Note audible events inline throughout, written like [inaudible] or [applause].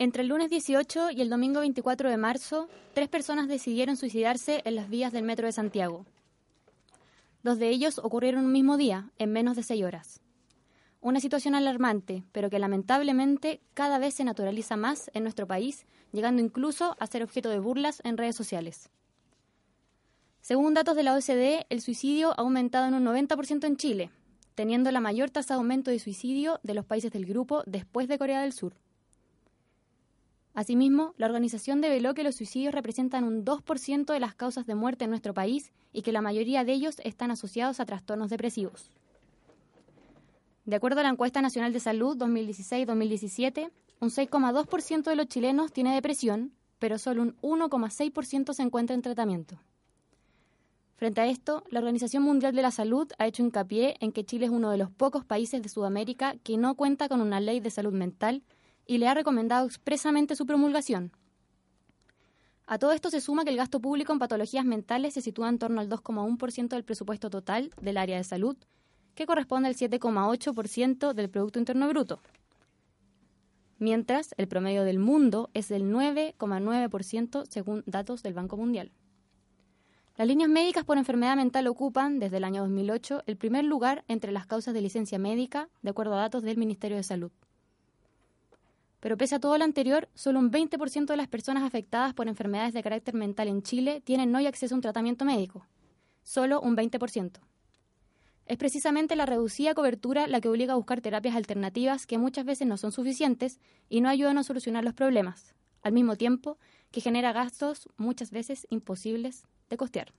Entre el lunes 18 y el domingo 24 de marzo, tres personas decidieron suicidarse en las vías del metro de Santiago. Dos de ellos ocurrieron un mismo día, en menos de seis horas. Una situación alarmante, pero que lamentablemente cada vez se naturaliza más en nuestro país, llegando incluso a ser objeto de burlas en redes sociales. Según datos de la OCDE, el suicidio ha aumentado en un 90% en Chile, teniendo la mayor tasa de aumento de suicidio de los países del grupo después de Corea del Sur. Asimismo, la organización develó que los suicidios representan un 2% de las causas de muerte en nuestro país y que la mayoría de ellos están asociados a trastornos depresivos. De acuerdo a la encuesta nacional de salud 2016-2017, un 6,2% de los chilenos tiene depresión, pero solo un 1,6% se encuentra en tratamiento. Frente a esto, la Organización Mundial de la Salud ha hecho hincapié en que Chile es uno de los pocos países de Sudamérica que no cuenta con una ley de salud mental y le ha recomendado expresamente su promulgación. A todo esto se suma que el gasto público en patologías mentales se sitúa en torno al 2,1% del presupuesto total del área de salud, que corresponde al 7,8% del Producto Interno Bruto. Mientras, el promedio del mundo es del 9,9% según datos del Banco Mundial. Las líneas médicas por enfermedad mental ocupan, desde el año 2008, el primer lugar entre las causas de licencia médica, de acuerdo a datos del Ministerio de Salud. Pero pese a todo lo anterior, solo un 20% de las personas afectadas por enfermedades de carácter mental en Chile tienen hoy acceso a un tratamiento médico. Solo un 20%. Es precisamente la reducida cobertura la que obliga a buscar terapias alternativas que muchas veces no son suficientes y no ayudan a solucionar los problemas, al mismo tiempo que genera gastos muchas veces imposibles de costear.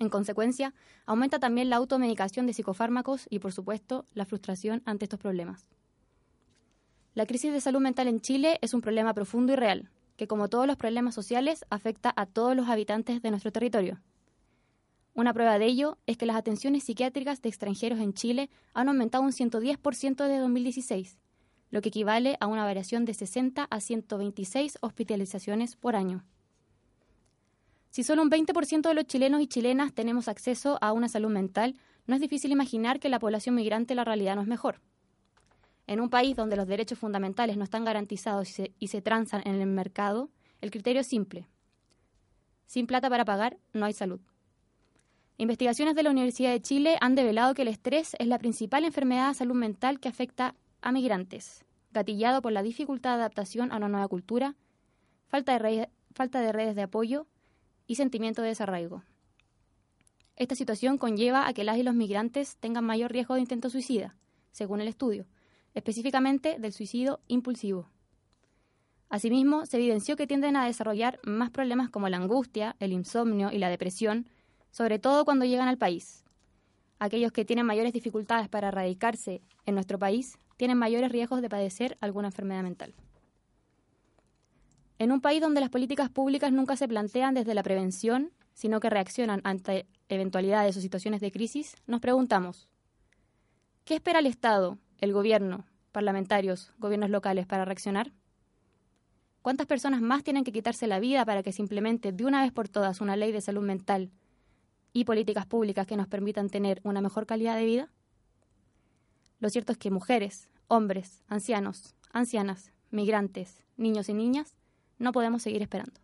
En consecuencia, aumenta también la automedicación de psicofármacos y, por supuesto, la frustración ante estos problemas. La crisis de salud mental en Chile es un problema profundo y real, que como todos los problemas sociales afecta a todos los habitantes de nuestro territorio. Una prueba de ello es que las atenciones psiquiátricas de extranjeros en Chile han aumentado un 110% desde 2016, lo que equivale a una variación de 60 a 126 hospitalizaciones por año. Si solo un 20% de los chilenos y chilenas tenemos acceso a una salud mental, no es difícil imaginar que la población migrante la realidad no es mejor. En un país donde los derechos fundamentales no están garantizados y se, transan en el mercado, el criterio es simple. Sin plata para pagar, no hay salud. Investigaciones de la Universidad de Chile han develado que el estrés es la principal enfermedad de salud mental que afecta a migrantes, gatillado por la dificultad de adaptación a una nueva cultura, falta de, falta de redes de apoyo y sentimiento de desarraigo. Esta situación conlleva a que las y los migrantes tengan mayor riesgo de intento suicida, según el estudio, específicamente del suicidio impulsivo. Asimismo, se evidenció que tienden a desarrollar más problemas como la angustia, el insomnio y la depresión sobre todo cuando llegan al país. Aquellos que tienen mayores dificultades para radicarse en nuestro país tienen mayores riesgos de padecer alguna enfermedad mental. En un país donde las políticas públicas nunca se plantean desde la prevención, sino que reaccionan ante eventualidades o situaciones de crisis, nos preguntamos, ¿qué espera el Estado, el gobierno, parlamentarios, gobiernos locales para reaccionar? ¿Cuántas personas más tienen que quitarse la vida para que simplemente de una vez por todas una ley de salud mental y políticas públicas que nos permitan tener una mejor calidad de vida? Lo cierto es que mujeres, hombres, ancianos, ancianas, migrantes, niños y niñas, no podemos seguir esperando.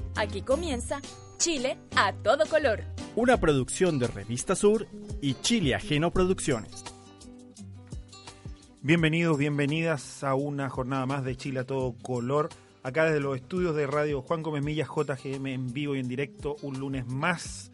Aquí comienza Chile a todo color. Una producción de Revista Sur y Chile Ajeno Producciones. Bienvenidos, bienvenidas a una jornada más de Chile a todo color. Acá desde los estudios de radio Juan Gómez Millas, JGM en vivo y en directo, un lunes más.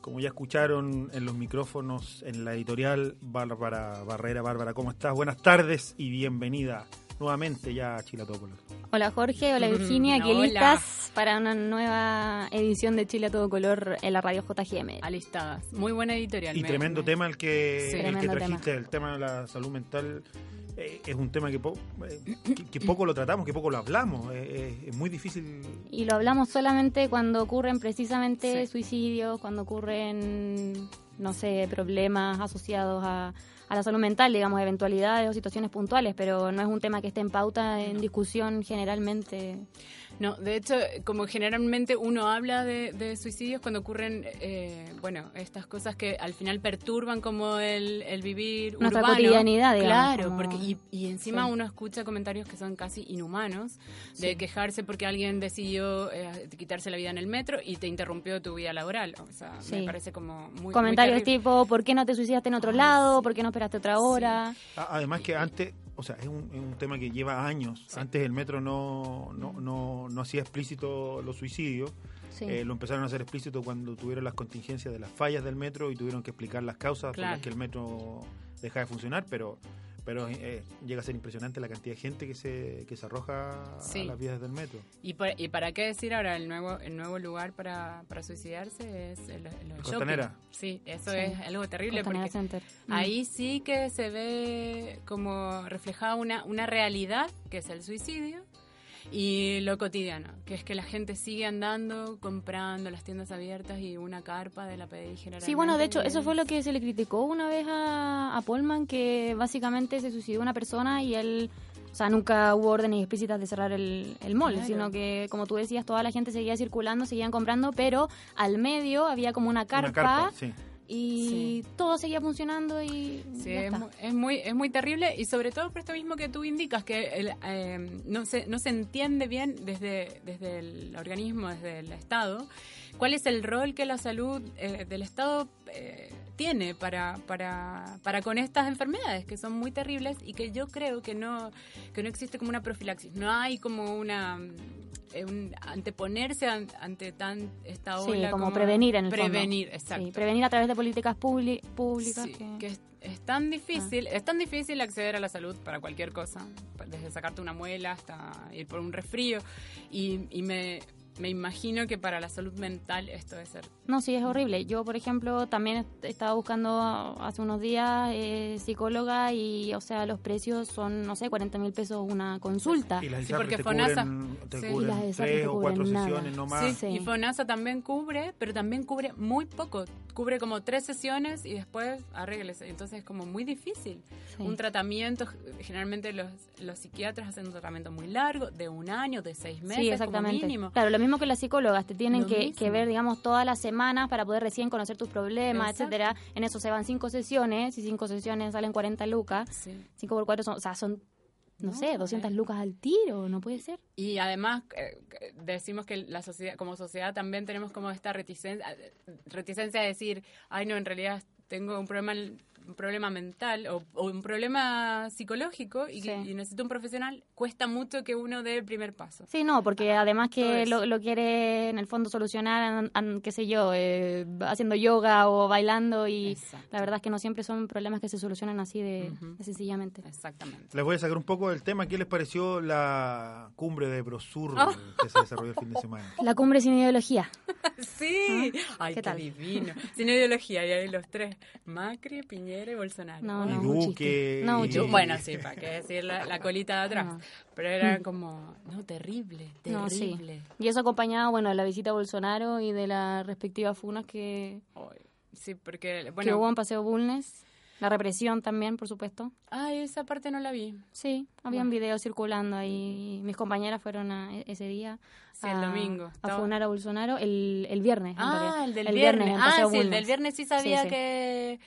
Como ya escucharon en los micrófonos en la editorial, Bárbara Barrera. Bárbara, ¿cómo estás? Buenas tardes y bienvenida nuevamente ya a Chile a todo color. Hola Jorge, hola Virginia, aquí Hola. listas para una nueva edición de Chile a todo color en la radio JGM. Alistadas. Muy buena editorial. Y me- tremendo me- tema el que, Sí. el que trajiste, el tema de la salud mental. eh, es un tema que, po- eh, que, que poco lo tratamos, que poco lo hablamos. eh, eh, es muy difícil. Y lo hablamos solamente cuando ocurren precisamente Sí. suicidios, cuando ocurren, no sé, problemas asociados a, a la salud mental, digamos, eventualidades o situaciones puntuales, pero no es un tema que esté en pauta, en discusión generalmente. No, de hecho, como generalmente uno habla de, de suicidios cuando ocurren, eh, bueno, estas cosas que al final perturban como el, el vivir Nuestra urbano. cotidianidad, digamos, Claro, como- porque y, y encima Sí. uno escucha comentarios que son casi inhumanos, de Sí. quejarse porque alguien decidió eh, quitarse la vida en el metro y te interrumpió tu vida laboral. O sea, me parece como muy Comentarios muy tipo, ¿por qué no te suicidaste en otro Ay, lado? sí. ¿Por qué no esperaste otra hora? A- Además que antes, o sea, es un, es un tema que lleva años. Sí. Antes el metro no, no, no, no hacía explícito los suicidios. Sí. Eh, lo empezaron a hacer explícito cuando tuvieron las contingencias de las fallas del metro y tuvieron que explicar las causas por Claro. las que el metro deja de funcionar, pero pero eh, llega a ser impresionante la cantidad de gente que se, que se arroja Sí. a las vías del metro. ¿Y, por- y para qué decir ahora el nuevo el nuevo lugar para, para suicidarse es el, el. Costanera. Sí, eso Sí. es algo terrible Costanera porque Center. Mm. ahí sí que se ve como reflejada una, una realidad que es el suicidio y lo cotidiano, que es que la gente sigue andando, comprando las tiendas abiertas y una carpa de la PDI general. Sí, bueno, de hecho, eso fue lo que se le criticó una vez a, a Polman, que básicamente se suicidó una persona y él, o sea, nunca hubo órdenes explícitas de cerrar el, el mall, Claro. sino que, como tú decías, toda la gente seguía circulando, seguían comprando, pero al medio había como una carpa, Una carpa, sí. Y Sí. todo seguía funcionando y Sí, ya es, está. es muy es muy terrible y sobre todo por esto mismo que tú indicas que el, eh, no se no se entiende bien desde desde el organismo desde el Estado cuál es el rol que la salud eh, del Estado eh, tiene para, para para con estas enfermedades que son muy terribles y que yo creo que no que no existe como una profilaxis no hay como una un anteponerse an- ante tan esta Sí, ola como prevenir en el fondo. prevenir exacto Sí, prevenir a través de políticas públicas. Sí, que- que es, es tan difícil, es tan difícil acceder a la salud para cualquier cosa, desde sacarte una muela hasta ir por un resfrío. Y, y me, me imagino que para la salud mental esto debe ser. No, sí, es horrible. Yo, por ejemplo, también est- estaba buscando hace unos días eh, psicóloga y, o sea, los precios son, no sé, 40 mil pesos una consulta. Y las Sí, porque te FONASA- cubren, te sí. cubren Y las tres te o cuatro nada. sesiones no Sí, más. Sí. y FONASA también cubre, pero también cubre muy poco. Cubre como tres sesiones y después arréglese. Entonces es como muy difícil. Sí. Un tratamiento, generalmente los, los psiquiatras hacen un tratamiento muy largo, de un año, de seis meses Sí, como exactamente. mínimo. Claro, lo mismo que las psicólogas, te tienen que, ver, digamos, todas las semanas para poder recién conocer tus problemas, Exacto. etcétera. En eso se van cinco sesiones, y cinco sesiones salen 40 lucas. Sí. Cinco por cuatro son, o sea, son, no, No, sé, 200 eh. lucas al tiro, no puede ser. Y además eh, eh, decimos que la sociedad, como sociedad también tenemos como esta reticencia, reticencia a decir, ay no, en realidad tengo un problema un problema mental o, o un problema psicológico y, Sí. y necesito un profesional, cuesta mucho que uno dé el primer paso. Sí, no, porque además que lo, lo quiere en el fondo solucionar, an- an- qué sé yo, eh, haciendo yoga o bailando y Exacto. la verdad es que no siempre son problemas que se solucionan así de, sencillamente. Exactamente. Les voy a sacar un poco del tema. ¿Qué les pareció la cumbre de Brosur Oh. que se desarrolló el fin de semana? [laughs] La cumbre sin ideología. [laughs] Sí, ay, ¿Qué qué, tal? divino. Sin ideología, y ahí los tres, Macri, Piñera y Bolsonaro. No, Y no, un Duque. No, y- bueno, sí, para qué decir la, la colita de atrás. No. Pero era como, no, terrible, No, sí. terrible. Y eso acompañado, bueno, de la visita a Bolsonaro y de las respectivas funas que, sí, porque, que bueno, hubo en Paseo Bulnes. La represión también, por supuesto. ay, esa parte no la vi. Sí, habían videos circulando ahí. Mis compañeras fueron a- e- ese día Sí, el a, domingo. a funar a Bolsonaro el, el viernes. Ah, el del viernes. en ah, sí, el del viernes sí sabía Sí, sí. que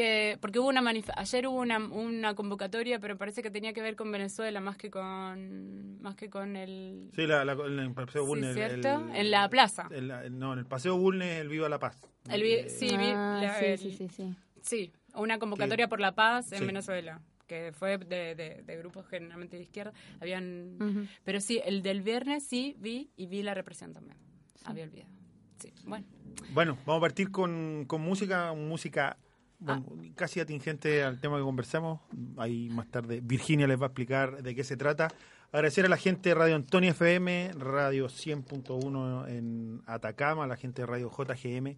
que porque hubo una manif- ayer hubo una, una convocatoria, pero parece que tenía que ver con Venezuela más que con más que con el Sí, la, la- en el Paseo Sí, Bulnes. el- ¿cierto? el- En la plaza. en la- no, en el Paseo Bulnes, el Viva la Paz. El vi- Eh, sí, vi- Ah, la- sí, el- sí, sí, sí. Sí, una convocatoria por la paz en Sí. Venezuela, que fue de, de- de grupos generalmente de izquierda. Habían, Ujú. pero sí, el del viernes sí vi y vi la represión también. Había olvidado. Sí, bueno. Bueno, vamos a partir con, con música, música bueno, casi atingente al tema que conversamos. Ahí más tarde Virginia les va a explicar de qué se trata. Agradecer a la gente de Radio Antonio FM, Radio 100.1 en Atacama, a la gente de Radio JGM,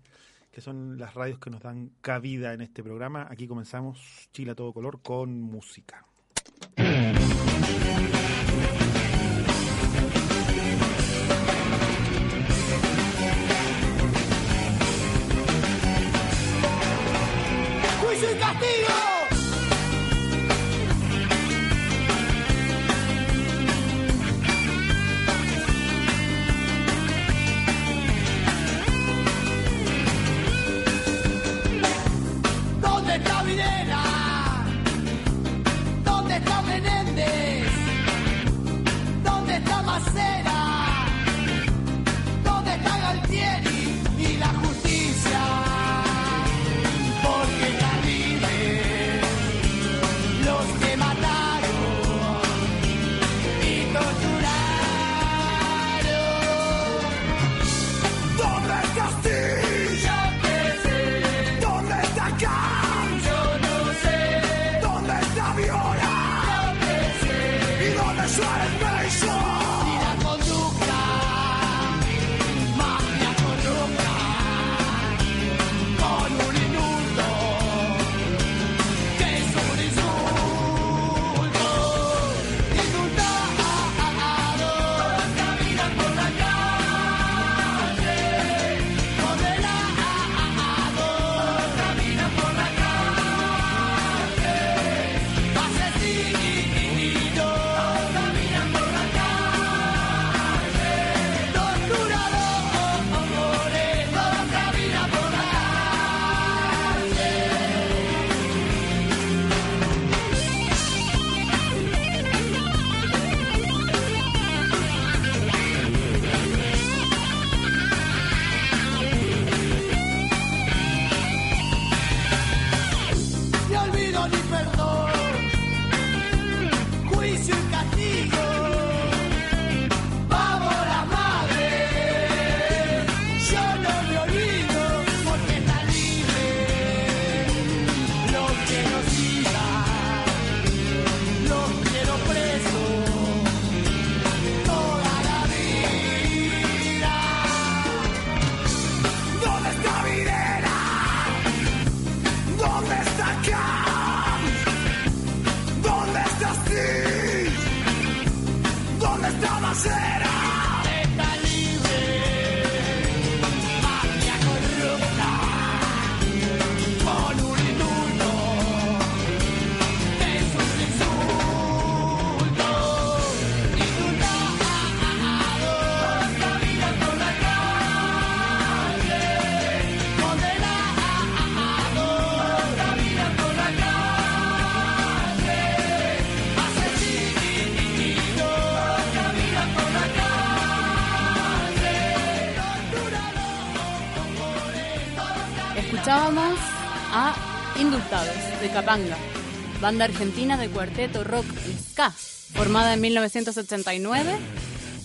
que son las radios que nos dan cabida en este programa. Aquí comenzamos Chile a todo color con música. Castigo! Está Indultados, de Capanga, banda argentina de cuarteto rock ska, formada en 1989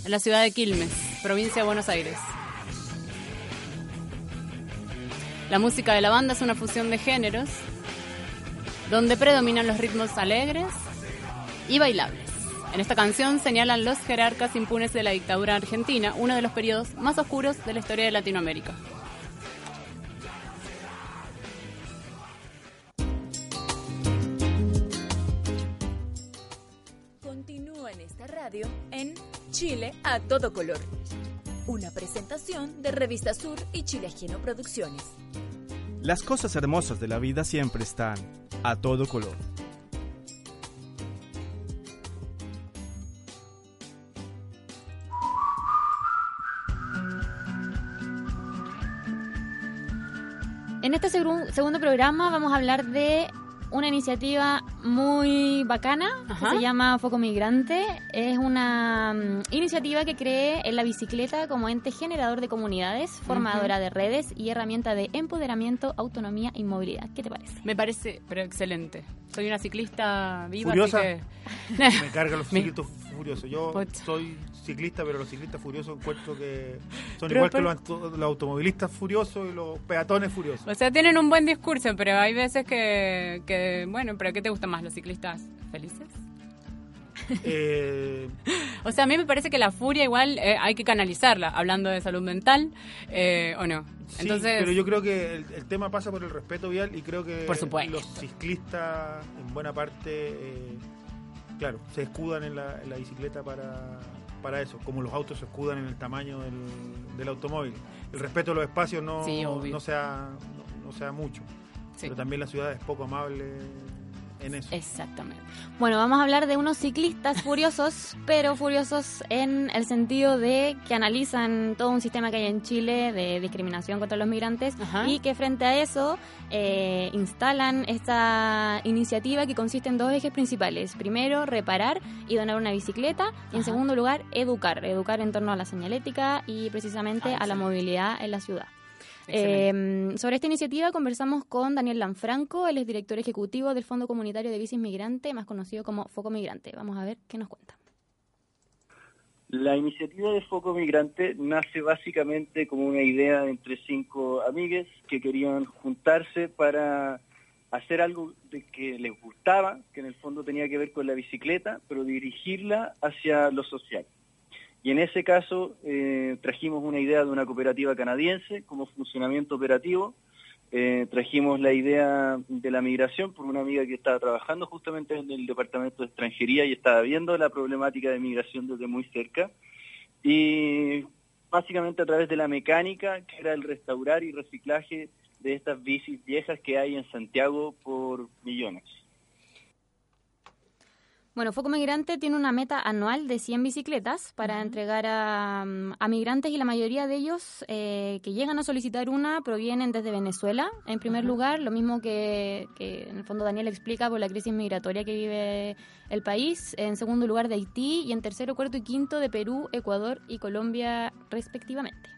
en la ciudad de Quilmes, provincia de Buenos Aires. La música de la banda es una fusión de géneros, donde predominan los ritmos alegres y bailables. En esta canción señalan los jerarcas impunes de la dictadura argentina, uno de los periodos más oscuros de la historia de Latinoamérica. Esta radio en Chile a todo color. Una presentación de Revista Sur y Chile Ajeno Producciones. Las cosas hermosas de la vida siempre están a todo color. En este segun- segundo programa vamos a hablar de una iniciativa muy bacana que se llama Foco Migrante. Es una mm, iniciativa que cree en la bicicleta como ente generador de comunidades, formadora de redes y herramienta de empoderamiento, autonomía y movilidad. ¿Qué te parece? Me parece, pero excelente. Soy una ciclista viva, ¿Furiosa? que... [laughs] Me cargan los [laughs] Me- ciclistas furiosos. Yo soy ciclista, pero los ciclistas furiosos encuentro que son Pero igual que los, los automovilistas furiosos y los peatones furiosos. O sea, tienen un buen discurso, pero hay veces que, que bueno, pero ¿qué te gustan más, los ciclistas felices? [laughs] Eh, O sea, a mí me parece que la furia igual eh, hay que canalizarla, hablando de salud mental, eh, ¿o no? sí, Entonces, pero yo creo que el, el tema pasa por el respeto vial y creo que Por supuesto. los ciclistas en buena parte, claro, se escudan en la, en la bicicleta para, para eso, como los autos se escudan en el tamaño del, del automóvil. El respeto a los espacios no, Sí, no, sea, no, no sea mucho, sí, pero también la ciudad es poco amable en eso. exactamente. Bueno, vamos a hablar de unos ciclistas furiosos, [laughs] pero furiosos en el sentido de que analizan todo un sistema que hay en Chile de discriminación contra los migrantes Ajá. y que frente a eso eh, instalan esta iniciativa que consiste en dos ejes principales. Primero, reparar y donar una bicicleta y en segundo lugar, educar. Educar en torno a la señalética y precisamente Ah, a la movilidad en la ciudad. Eh, sobre esta iniciativa conversamos con Daniel Lanfranco, él es director ejecutivo del Fondo Comunitario de Bicis Migrante, más conocido como Foco Migrante. Vamos a ver qué nos cuenta. La iniciativa de Foco Migrante nace básicamente como una idea entre cinco amigues que querían juntarse para hacer algo de que les gustaba, que en el fondo tenía que ver con la bicicleta, pero dirigirla hacia lo social. Y en ese caso eh, trajimos una idea de una cooperativa canadiense como funcionamiento operativo, eh, trajimos la idea de la migración por una amiga que estaba trabajando justamente en el departamento de extranjería y estaba viendo la problemática de migración desde muy cerca. Y básicamente a través de la mecánica, que era el restaurar y reciclaje de estas bicis viejas que hay en Santiago por millones. Bueno, Foco Migrante tiene una meta anual de 100 bicicletas para entregar a, mm, a migrantes y la mayoría de ellos eh, que llegan a solicitar una provienen desde Venezuela, en primer lugar, lo mismo que, que en el fondo Daniel explica por la crisis migratoria que vive el país, en segundo lugar de Haití. Y en tercero, cuarto y quinto de Perú, Ecuador y Colombia respectivamente.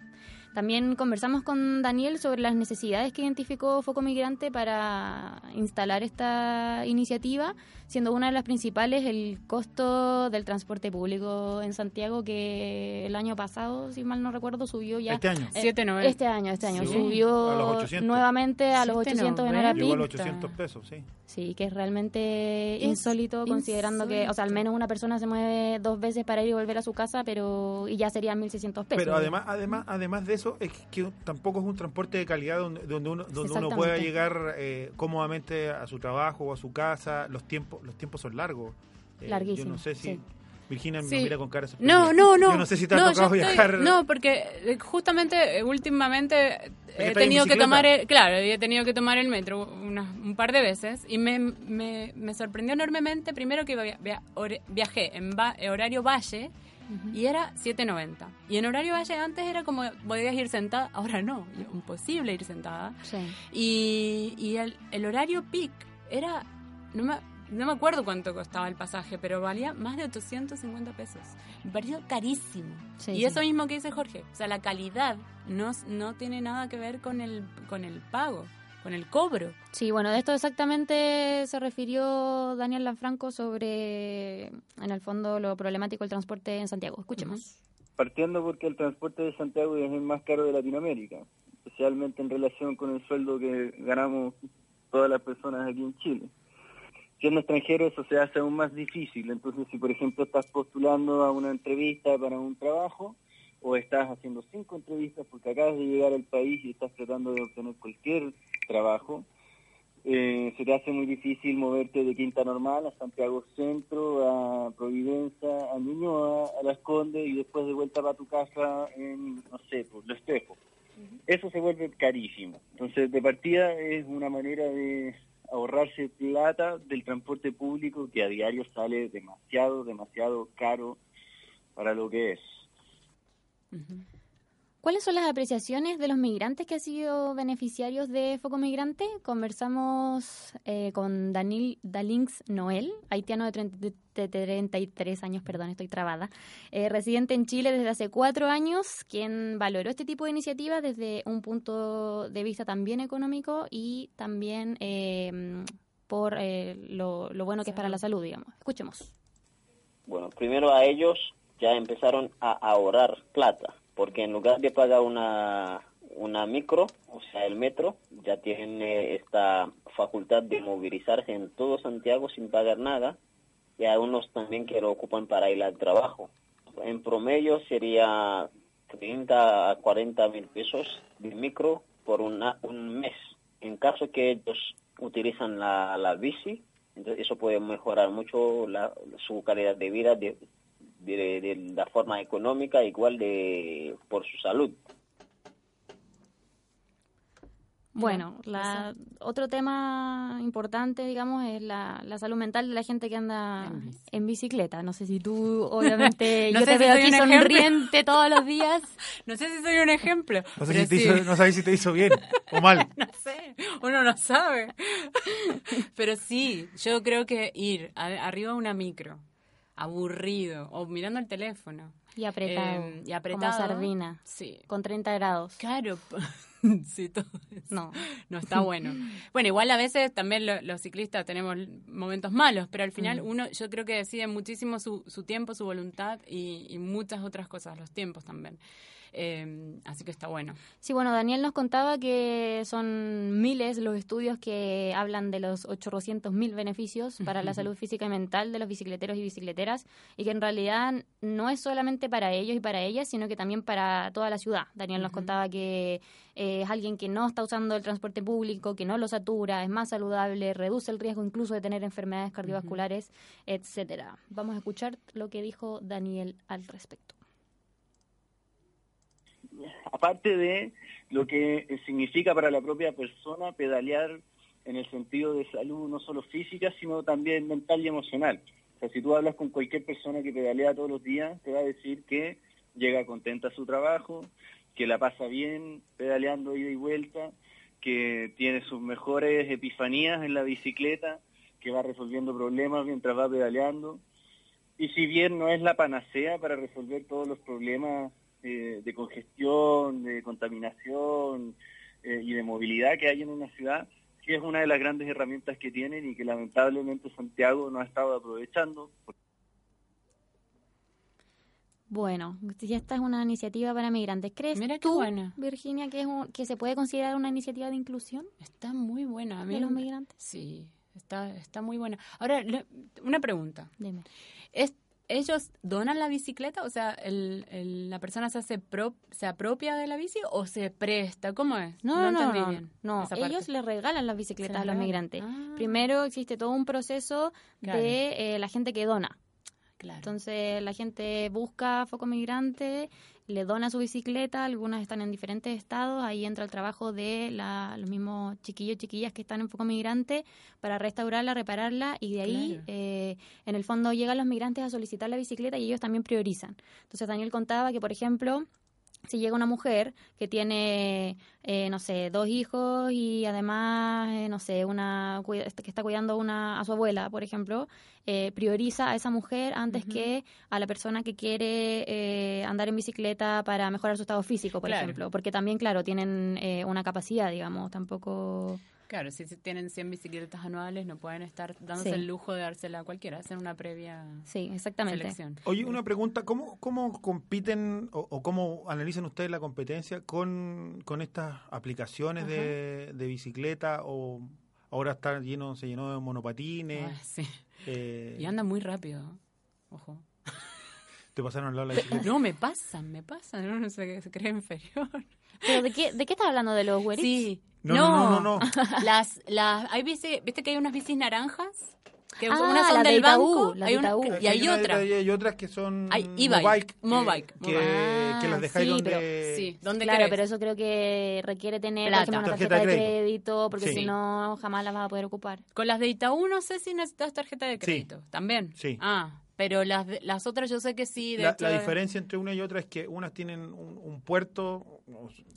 También conversamos con Daniel sobre las necesidades que identificó Foco Migrante para instalar esta iniciativa, siendo una de las principales el costo del transporte público en Santiago, que el año pasado, si mal no recuerdo, subió ya... Este año. eh, 7.90. Este año, este año. Sí. Subió A los 800. nuevamente a los 800 en hora $7.90. Llegó a los peak. 800 pesos, sí. Sí, que es realmente Es insólito considerando que, o sea, al menos una persona se mueve dos veces para ir y volver a su casa, pero y ya serían 1.600 pesos. Pero además, además, además de eso, es que tampoco es un transporte de calidad donde, donde uno, donde uno pueda llegar eh, cómodamente a su trabajo o a su casa. Los tiempos, los tiempos son largos. Eh, Yo no sé si sí. Virginia Sí. me mira con cara No, no, no. Yo no sé si te ha No, tocado estoy- viajar. No, porque eh, justamente eh, últimamente he tenido que tomar el, claro, he tenido que tomar el metro unas- un par de veces y me, me, me sorprendió enormemente primero que via- viajé en va- horario valle y era 7.90. Y en horario valle antes era como podías ir sentada, [laughs] ahora no, imposible ir sentada. Sí. Y, y el, el horario peak era, no me, no me acuerdo cuánto costaba el pasaje, pero valía más de 850 pesos. Me pareció carísimo. Sí, y sí. eso mismo que dice Jorge, o sea, la calidad no, no tiene nada que ver con el, con el pago, con el cobro. Sí, bueno, de esto exactamente se refirió Daniel Lanfranco sobre, en el fondo, lo problemático del transporte en Santiago. Escuchemos. Partiendo porque el transporte de Santiago es el más caro de Latinoamérica, especialmente en relación con el sueldo que ganamos todas las personas aquí en Chile. Siendo extranjero eso se hace aún más difícil, entonces si por ejemplo estás postulando a una entrevista para un trabajo o estás haciendo cinco entrevistas porque acabas de llegar al país y estás tratando de obtener cualquier trabajo, eh, se te hace muy difícil moverte de Quinta Normal a Santiago Centro, a Providencia, a Ñuñoa, a Las Condes y después de vuelta para tu casa en, no sé, por Lo Espejo. Eso se vuelve carísimo. Entonces, de partida es una manera de ahorrarse plata del transporte público que a diario sale demasiado, demasiado caro para lo que es. ¿Cuáles son las apreciaciones de los migrantes que han sido beneficiarios de Foco Migrante? Conversamos eh, con Daniel Dalinx Noel, haitiano de, 30 de 33 años, perdón, estoy trabada, eh, residente en Chile desde hace cuatro años, quien valoró este tipo de iniciativas desde un punto de vista también económico y también eh, por eh, lo, lo bueno que es para la salud, digamos. Escuchemos. Bueno, primero a ellos ya empezaron a ahorrar plata, porque en lugar de pagar una, una micro, o sea, el metro, ya tienen esta facultad de movilizarse en todo Santiago sin pagar nada, y a unos también que lo ocupan para ir al trabajo. En promedio sería 30 a 40 mil pesos de micro por una, un mes. En caso que ellos utilizan la, la bici, entonces eso puede mejorar mucho la, su calidad de vida de, de, de la forma económica, igual de por su salud. Bueno, la, otro tema importante, digamos, es la, la salud mental de la gente que anda En bici. en bicicleta. No sé si tú, obviamente, [laughs] No yo sé te si veo soy aquí sonriente todos los días. [laughs] No sé si soy un ejemplo. No, sé pero si te sí. hizo, no sabes si te hizo bien o mal. [laughs] no sé, uno no sabe. Pero sí, yo creo que ir a- arriba de una micro, aburrido, o mirando el teléfono. Y apretado, eh, y apretado. como sardina, Sí. con 30 grados. Claro. [laughs] sí, todo eso. No. No está bueno. Bueno, igual a veces también lo- los ciclistas tenemos momentos malos, pero al Mm. final uno, yo creo que decide muchísimo su, su tiempo, su voluntad y, y muchas otras cosas, los tiempos también. Eh, así que está bueno. Sí, bueno, Daniel nos contaba que son miles los estudios que hablan de los 800.000 beneficios para la [laughs] salud física y mental de los bicicleteros y bicicleteras y que en realidad no es solamente para ellos y para ellas, sino que también para toda la ciudad. Daniel nos contaba que eh, es alguien que no está usando el transporte público, que no lo satura, es más saludable, reduce el riesgo incluso de tener enfermedades cardiovasculares, etcétera. Vamos a escuchar lo que dijo Daniel al respecto. Aparte de lo que significa para la propia persona pedalear en el sentido de salud no solo física, sino también mental y emocional. O sea, si tú hablas con cualquier persona que pedalea todos los días, te va a decir que llega contenta a su trabajo, que la pasa bien pedaleando ida y vuelta, que tiene sus mejores epifanías en la bicicleta, que va resolviendo problemas mientras va pedaleando. Y si bien no es la panacea para resolver todos los problemas eh, de congestión, de contaminación eh, y de movilidad que hay en una ciudad, sí es una de las grandes herramientas que tienen y que lamentablemente Santiago no ha estado aprovechando. Bueno, ya esta es una iniciativa para migrantes. ¿Crees Mira tú, buena. Virginia, que, es un- que se puede considerar una iniciativa de inclusión? Está muy buena. A mí ¿De los migrantes? Sí, está, está muy buena. Ahora, le- una pregunta. Dime. ¿Es, ¿Ellos donan la bicicleta? O sea, el, el- ¿la persona se, hace pro- se apropia de la bici o se presta? ¿Cómo es? No, no, no, entendí no, bien no, ellos les regalan las bicicletas a los regalan. migrantes. Ah. Primero existe todo un proceso Claro. de eh, la gente que dona. Claro. Entonces la gente busca foco migrante, le dona su bicicleta, algunas están en diferentes estados, ahí entra el trabajo de la, los mismos chiquillos chiquillas que están en foco migrante para restaurarla, repararla y de ahí Claro. eh, en el fondo llegan los migrantes a solicitar la bicicleta y ellos también priorizan. Entonces Daniel contaba que por ejemplo si llega una mujer que tiene, eh, no sé, dos hijos y además, eh, no sé, una este, que está cuidando una, a su abuela, por ejemplo, eh, prioriza a esa mujer antes que a la persona que quiere eh, andar en bicicleta para mejorar su estado físico, por Claro. ejemplo. Porque también, claro, tienen eh, una capacidad, digamos, tampoco... Claro, si tienen 100 bicicletas anuales, no pueden estar dándose Sí. el lujo de dársela a cualquiera, hacen una previa Sí, exactamente. selección. Oye, una pregunta, ¿cómo, cómo compiten o, o cómo analizan ustedes la competencia con, con estas aplicaciones de, de bicicleta o ahora está lleno, se llenó de monopatines? Sí. eh, Y anda muy rápido. Ojo. ¿Te pasaron al lado de la [laughs] bicicleta? No, me pasan, me pasan. Uno se cree inferior. ¿Pero de qué, de qué estás hablando? ¿De los güeritos? Sí. No, no, no, no, no. Las, las, hay bici, ¿viste que hay unas bicis naranjas? Que Ah, unas son las de del Itaú, banco. las hay de una- y hay una de- otra. y hay otras que son Hay e-bike, Mobike, que- Mobike, que, Mobike. que las dejáis Ah, sí, donde... pero- Sí, ¿dónde Claro, querés? pero eso creo que requiere tener Plata. ejemplo, una Tarjeta tarjeta, de de crédito. crédito, porque Sí. si no jamás la vas a poder ocupar. Con las de Itaú no sé si necesitas tarjeta de Sí. crédito. ¿También? Sí. Ah, Pero las, de- las otras yo sé que sí. De La, hecho, la diferencia entre una y otra es que unas tienen un, un puerto,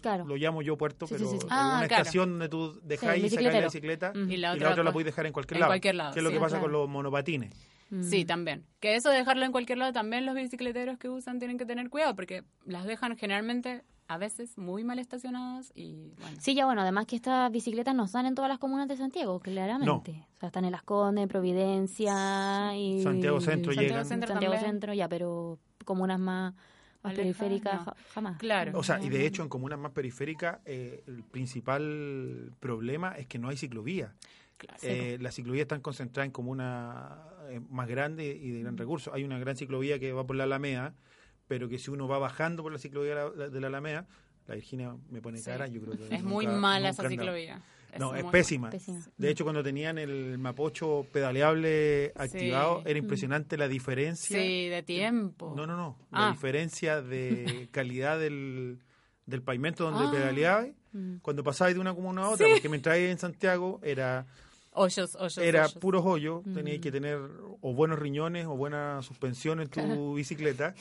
Claro. lo llamo yo puerto, Sí, pero sí, sí. Ah, una claro. estación donde tú dejáis Sí, y sacáis la bicicleta Y la y otra la otra la podéis dejar en cualquier en lado. cualquier lado, Que es lo sí, que pasa claro. con los monopatines. Mm. Sí, también. Que eso de dejarlo en cualquier lado, también los bicicleteros que usan tienen que tener cuidado porque las dejan generalmente a veces muy mal estacionadas y bueno. Sí, ya bueno, además que estas bicicletas no están en todas las comunas de Santiago, claramente. O sea, están en Las Condes, Providencia y... Santiago Centro Santiago llegan. Centro Santiago también. Centro, ya, pero comunas más, más periféricas no. jamás. Claro. O sea, y de hecho en comunas más periféricas eh, el principal problema es que no hay ciclovía. Claro. Eh, las ciclovías están concentradas en comunas eh, más grandes y de gran recurso. Hay una gran ciclovía que va por la Alameda, pero que si uno va bajando por la ciclovía de la, de la Alameda, la Virginia me pone Sí. cara, yo creo que es muy nunca- mala nunca esa ciclovía. No, es pésima. Pésima. De hecho, cuando tenían el Mapocho pedaleable activado, era impresionante la diferencia. Sí, de tiempo. No, no, no. Ah. La diferencia de [laughs] calidad del, del pavimento donde Ah. pedaleabas Mm. cuando pasabas de una comuna a otra, porque mientras ahí en Santiago era Hoyos, hoyos, era hoyos. puros hoyos, Mm. tenías que tener o buenos riñones o buena suspensión en tu [laughs] bicicleta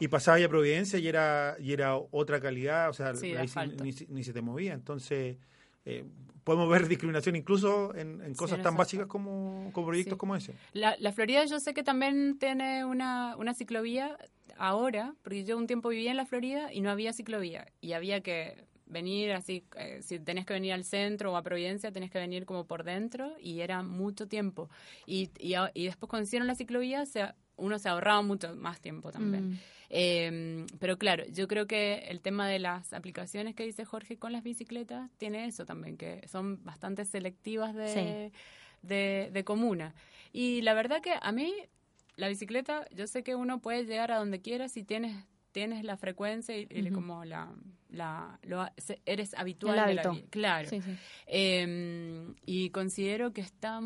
y pasabas a Providencia y era y era otra calidad, o sea, Sí, ahí ni, se- ni se te movía, entonces eh, podemos ver discriminación incluso en, en cosas tan básicas como, como proyectos Sí. como ese. La, la Florida yo sé que también tiene una, una ciclovía ahora, porque yo un tiempo vivía en la Florida y no había ciclovía y había que venir así, eh, si tenés que venir al centro o a Providencia, tenés que venir como por dentro y era mucho tiempo. Y, y, y después cuando hicieron la ciclovía, se, uno se ahorraba mucho más tiempo también. Mm. Eh, pero claro, yo creo que el tema de las aplicaciones que dice Jorge con las bicicletas tiene eso también, que son bastante selectivas de, de, de comuna. Y la verdad que a mí, la bicicleta, yo sé que uno puede llegar a donde quiera si tienes tienes la frecuencia y, como la, la lo eres habitual El de la claro Sí, sí. Eh, y considero que está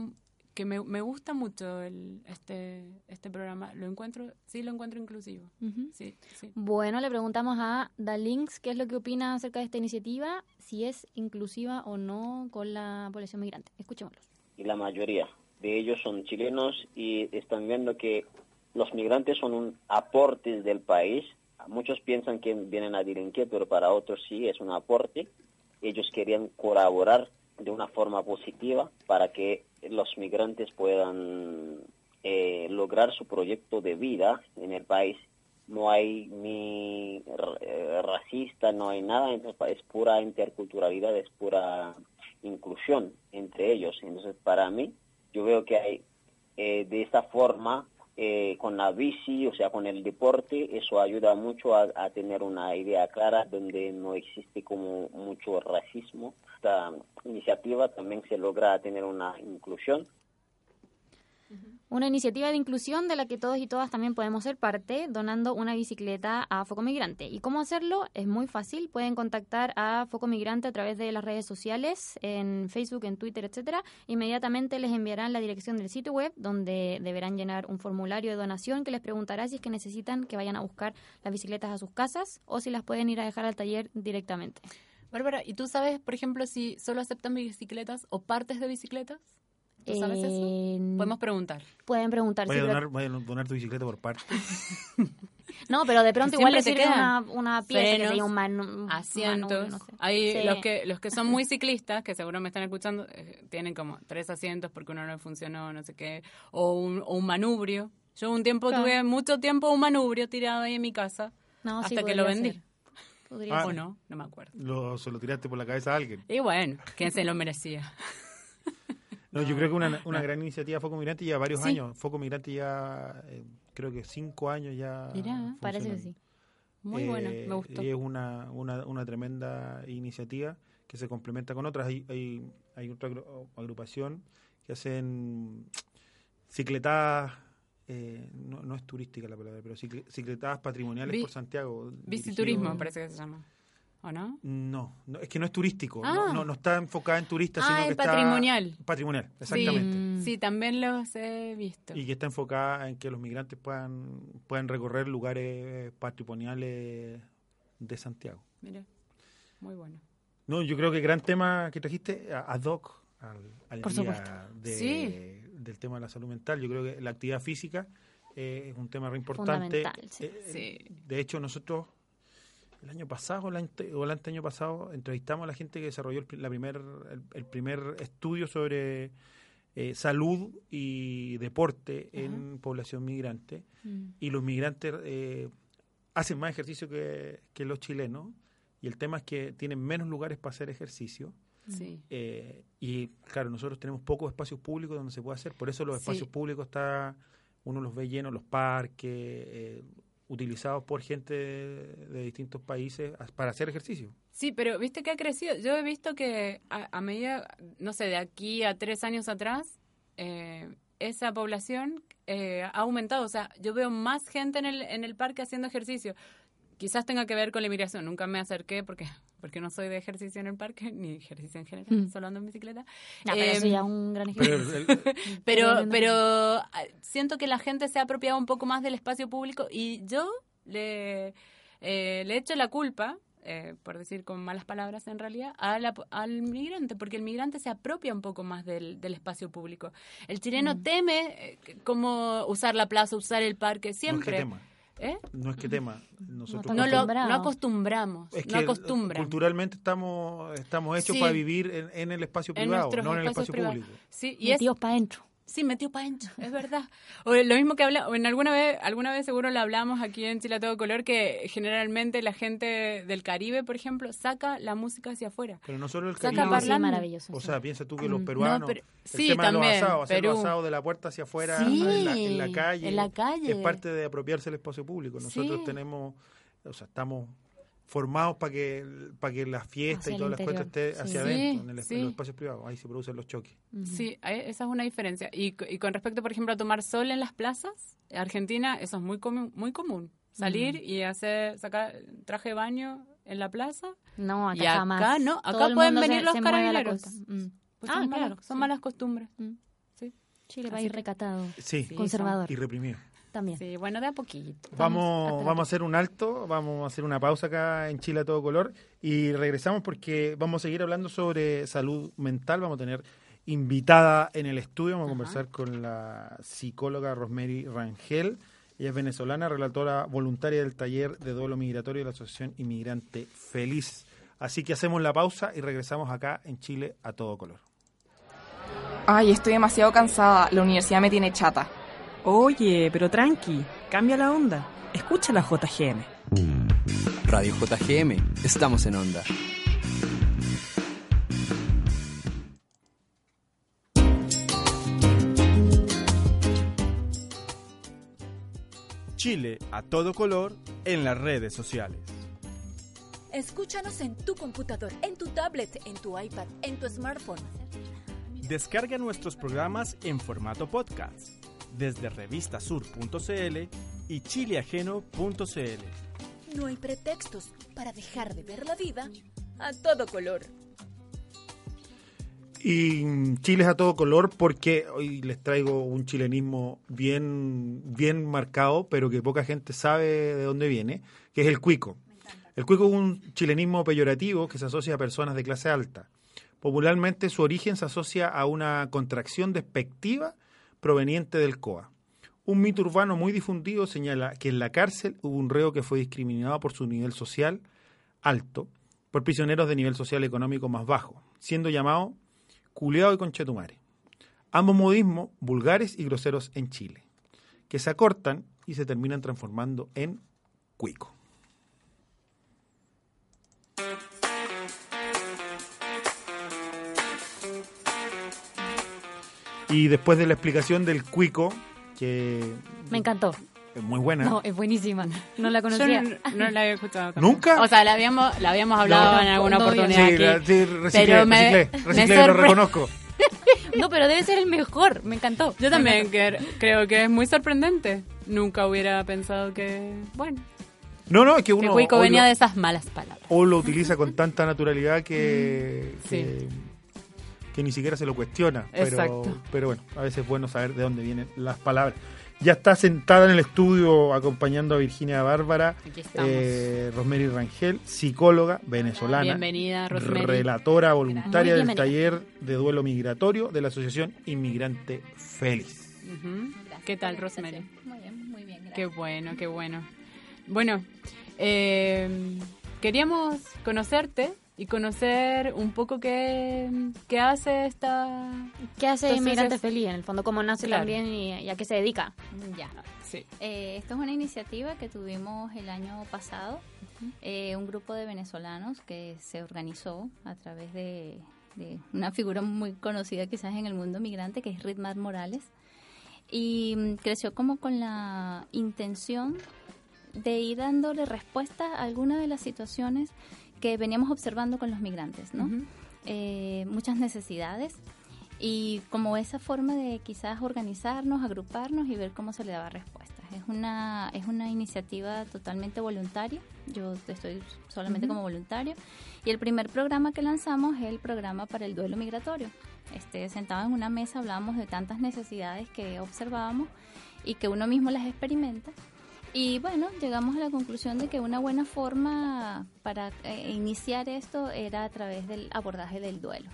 que me, me gusta mucho el, este este programa lo encuentro sí lo encuentro inclusivo Ujú. sí sí Bueno, le preguntamos a Dalinks qué es lo que opina acerca de esta iniciativa, si es inclusiva o no con la población migrante. Escuchémoslos. y la mayoría de ellos son chilenos y están viendo que los migrantes son un aporte del país. Muchos piensan que vienen a delinquir, pero para otros sí es un aporte. Ellos querían colaborar de una forma positiva para que los migrantes puedan eh, lograr su proyecto de vida en el país. No hay ni eh, racista, no hay nada, es pura interculturalidad, es pura inclusión entre ellos. Entonces, para mí, yo veo que hay eh, de esta forma, eh, con la bici, o sea, con el deporte, eso ayuda mucho a, a tener una idea clara donde no existe como mucho racismo. Esta iniciativa también se logra tener una inclusión Una iniciativa de inclusión de la que todos y todas también podemos ser parte, donando una bicicleta a Foco Migrante. ¿Y cómo hacerlo? Es muy fácil. Pueden contactar a Foco Migrante a través de las redes sociales, en Facebook, en Twitter, etcétera. Inmediatamente les enviarán la dirección del sitio web, donde deberán llenar un formulario de donación que les preguntará si es que necesitan que vayan a buscar las bicicletas a sus casas o si las pueden ir a dejar al taller directamente. Bárbara y tú sabes por ejemplo si solo aceptan bicicletas o partes de bicicletas ¿Tú sabes eso? Podemos preguntar. Pueden preguntar. Sí, a pero- donar, vaya a donar tu bicicleta por parte. [laughs] No, pero de pronto igual le sirve una, una pieza que tenga un manu- asientos. manubrio, no sé. Hay Sí. los que los que son muy [laughs] ciclistas, que seguro me están escuchando, eh, tienen como tres asientos porque uno no funcionó, no sé qué, o un, o un manubrio. Yo un tiempo Claro. tuve mucho tiempo un manubrio tirado ahí en mi casa No, sí, hasta que lo vendí. ser. Ah. [laughs] O no, no me acuerdo. Lo, se lo tiraste por la cabeza a alguien. Y bueno, ¿quién se lo merecía? No, yo creo que una, una gran iniciativa Foco Migrante ya varios Sí. años. Foco Migrante ya, eh, creo que cinco años ya. Mirá, Parece que sí. Muy buena, Eh, me gustó. Y es una, una, una tremenda iniciativa que se complementa con otras. Hay, hay, hay otra agru- agrupación que hacen cicletadas, eh, no, no es turística la palabra, pero cicle- cicletadas patrimoniales Vi- por Santiago. Biciturismo dirigido- parece que se llama. ¿O no? No, no, es que no es turístico, Ah. no, no, no está enfocada en turistas, Ah, sino es que está... patrimonial. Patrimonial, exactamente. Mm. Sí, también los he visto. Y que está enfocada en que los migrantes puedan, puedan recorrer lugares patrimoniales de Santiago. Mira, muy bueno. No, yo creo que gran tema que trajiste, ad hoc al, al Por día supuesto. de- Sí. del tema de la salud mental, yo creo que la actividad física eh, es un tema re importante. Fundamental, sí. Eh, Sí. De hecho, nosotros el año pasado o el ante- o el anteaño pasado entrevistamos a la gente que desarrolló el, la primer, el, el primer estudio sobre eh, salud y deporte en población migrante. Mm. Y los migrantes eh, hacen más ejercicio que, que los chilenos. Y el tema es que tienen menos lugares para hacer ejercicio. Sí. Eh, y claro, nosotros tenemos pocos espacios públicos donde se puede hacer, por eso los Sí. espacios públicos está, uno los ve llenos, los parques, eh, utilizados por gente de, distintos países para hacer ejercicio. Sí, pero viste que ha crecido. Yo he visto que a, a medida, no sé, de aquí a tres años atrás, eh, esa población eh, ha aumentado. O sea, yo veo más gente en el, en el parque haciendo ejercicio. Quizás tenga que ver con la inmigración. Nunca me acerqué porque porque no soy de ejercicio en el parque, [laughs] ni ejercicio en general, Mm. solo ando en bicicleta. No, pero eso Em, ya un gran Pero ejemplo. [laughs] pero, ah, siento que la gente se ha apropiado un poco más del espacio público y yo le, eh, le echo la culpa, eh, por decir con malas palabras en realidad, a la- al migrante, porque el migrante se apropia un poco más del, del espacio público. El chileno Mm. teme eh, como usar la plaza, usar el parque, no es que siempre. ¿Eh? no es que tema. Nosotros No lo no acostumbramos, es no acostumbran. culturalmente estamos estamos hechos Sí. para vivir en, en el espacio privado, no en el espacio público. Sí, y es, Metidos para adentro. Sí, metió pancho, es verdad. O lo mismo que habla, o en alguna vez, alguna vez seguro lo hablamos aquí en Chile a todo color, que generalmente la gente del Caribe, por ejemplo, saca la música hacia afuera. Pero no solo el Saca Caribe, parlante. Sí, maravilloso. O sí. sea, piensa tú que los Mm. peruanos, No, pero- el sí, tema de también, los asados, hacer los Perú. asados de la puerta hacia afuera Sí, en, la, en la calle, en la calle. es parte de apropiarse del espacio público. Nosotros Sí. tenemos, o sea, estamos formados para que para que las fiestas Hacia y todas las cosas estén sí. hacia Sí, adentro, en, el- en sí. los espacios privados. Ahí se producen los choques. Ujú. Sí, ahí- esa es una diferencia. Y, y con respecto, por ejemplo, a tomar sol en las plazas, Argentina, eso es muy común. Muy común. Salir y hacer sacar traje de baño en la plaza. No, acá Y acá jamás. no, acá Todo pueden venir se- los se la carabineros. costa. Mm. Pues Ah, son claro, malas, son sí. malas costumbres. Mm. Sí. Chile, Así país que- recatado. Sí, Sí. Conservador. y reprimido. También. Sí, bueno, de a poquito. Vamos, vamos a hacer un alto, vamos a hacer una pausa acá en Chile a todo color y regresamos porque vamos a seguir hablando sobre salud mental. Vamos a tener invitada en el estudio, vamos a conversar con la psicóloga Rosemary Rangel. Ella es venezolana, relatora voluntaria del taller de duelo migratorio de la Asociación Inmigrante Feliz. Así que hacemos la pausa y regresamos acá en Chile a todo color. Ay, estoy demasiado cansada. La universidad me tiene chata. Oye, pero tranqui, cambia la onda. Escucha la JGM. Radio JGM, estamos en onda. Chile a todo color en las redes sociales. Escúchanos en tu computador, en tu tablet, en tu iPad, en tu smartphone. Descarga nuestros programas en formato podcast desde revistasur.cl y chileajeno.cl. No hay pretextos para dejar de ver la vida a todo color. Y Chile es a todo color porque hoy les traigo un chilenismo bien, bien marcado, pero que poca gente sabe de dónde viene, que es el cuico. El cuico es un chilenismo peyorativo que se asocia a personas de clase alta. Popularmente su origen se asocia a una contracción despectiva proveniente del COA. Un mito urbano muy difundido señala que en la cárcel hubo un reo que fue discriminado por su nivel social alto por prisioneros de nivel social económico más bajo, siendo llamado culeado y conchetumare. Ambos modismos vulgares y groseros en Chile, que se acortan y se terminan transformando en cuico. Y después de la explicación del cuico, que Me encantó. es muy buena. No, es buenísima. No la Yo conocía. no, no la había escuchado. tampoco. ¿Nunca? O sea, la habíamos, la habíamos hablado en alguna no, oportunidad Sí, aquí. la- sí, reciclé, pero me- reciclé, me lo reconozco. [laughs] No, pero debe ser el mejor. Me encantó. Yo también que- creo que es muy sorprendente. Nunca hubiera pensado que, bueno, No, no, es que que uno Cuico hoy venía lo- de esas malas palabras. o lo utiliza con tanta naturalidad que, Mm, que, que ni siquiera se lo cuestiona. Pero, Exacto. pero bueno, a veces es bueno saber de dónde vienen las palabras. Ya está sentada en el estudio acompañando a Virginia Bárbara, eh, Rosemary Rangel, psicóloga venezolana, Bienvenida, Rosemary. relatora voluntaria del taller de duelo migratorio de la Asociación Inmigrante Feliz. ¿Qué tal, Rosemary? Muy bien, muy Qué bueno, qué bueno. Bueno, eh, queríamos conocerte y conocer un poco qué, qué hace esta... ¿Qué hace esta Inmigrante asocia- Feliz? En el fondo, cómo nace Claro. también y, y a qué se dedica. Ya. Sí. Eh, esto es una iniciativa que tuvimos el año pasado, eh, un grupo de venezolanos que se organizó a través de, de una figura muy conocida quizás en el mundo migrante, que es Ritmar Morales, y mm, creció como con la intención de ir dándole respuesta a algunas de las situaciones que veníamos observando con los migrantes, ¿no? Eh, muchas necesidades y como esa forma de quizás organizarnos, agruparnos y ver cómo se le daba respuesta. Es una, es una iniciativa totalmente voluntaria, yo estoy solamente Ujú. como voluntario, y el primer programa que lanzamos es el programa para el duelo migratorio. Este, sentado en una mesa hablábamos de tantas necesidades que observábamos y que uno mismo las experimenta. Y bueno, llegamos a la conclusión de que una buena forma para eh, iniciar esto era a través del abordaje del duelo,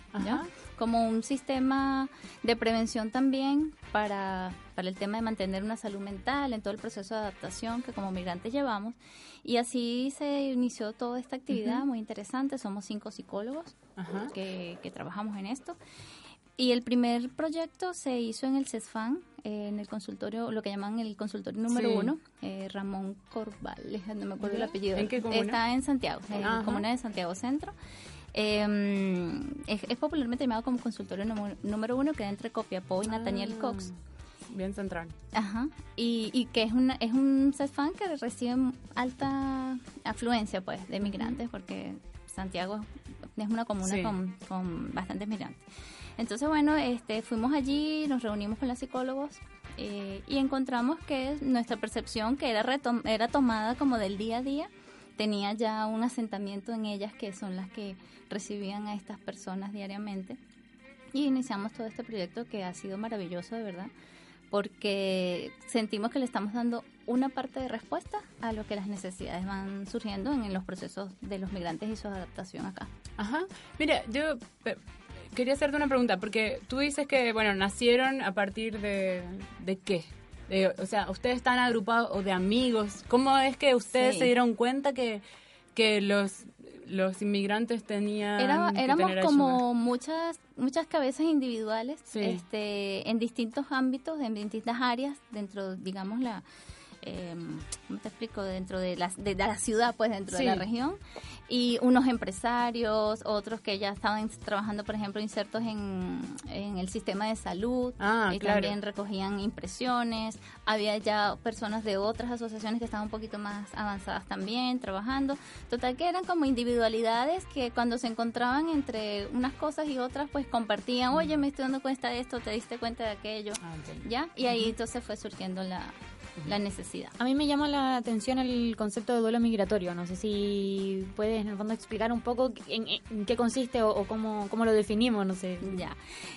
como un sistema de prevención también para, para el tema de mantener una salud mental en todo el proceso de adaptación que como migrantes llevamos. Y así se inició toda esta actividad muy interesante. Somos cinco psicólogos que, que trabajamos en esto. Y el primer proyecto se hizo en el CESFAN, eh, en el consultorio, lo que llaman el consultorio número Sí. uno, eh, Ramón Corval, no me acuerdo el apellido. ¿En qué comuna? Está en Santiago, en la comuna de Santiago Centro. Eh, es, es popularmente llamado como consultorio número, uno, que da entre Copiapó y Nathaniel Ah, Cox. Bien central. Ajá. Y, y que es, una, es un CESFAN que recibe alta afluencia pues de migrantes, porque Santiago es una comuna Sí. con, con bastantes migrantes. Entonces, bueno, este, fuimos allí, nos reunimos con los psicólogos eh, y encontramos que nuestra percepción, que era, retom- era tomada como del día a día, tenía ya un asentamiento en ellas que son las que recibían a estas personas diariamente. Y iniciamos todo este proyecto que ha sido maravilloso, de verdad, porque sentimos que le estamos dando una parte de respuesta a lo que las necesidades van surgiendo en, los procesos de los migrantes y su adaptación acá. Ajá. Mira, yo quería hacerte una pregunta, porque tú dices que, bueno, nacieron a partir de, de qué? De- o sea, ¿ustedes están agrupados o de amigos? ¿Cómo es que ustedes Sí. se dieron cuenta que, que los, los inmigrantes tenían Era- que éramos tener como muchas muchas cabezas individuales Sí. este, en distintos ámbitos, en distintas áreas, dentro, digamos, la... eh, ¿Cómo te explico? Dentro de la, de, de la ciudad, pues dentro Sí. de la región. Y unos empresarios, otros que ya estaban trabajando, por ejemplo, insertos en, en el sistema de salud. Ah, y claro. también recogían impresiones. Había ya personas de otras asociaciones que estaban un poquito más avanzadas también, trabajando. Total que eran como individualidades que cuando se encontraban entre unas cosas y otras, pues compartían, oye, me estoy dando cuenta de esto, te diste cuenta de aquello, Ah. ¿ya? Y ahí entonces fue surgiendo la, la necesidad. A mí me llama la atención el concepto de duelo migratorio. No sé si puedes, en el fondo, explicar un poco en, en qué consiste o, o cómo, cómo lo definimos, no sé. Ya.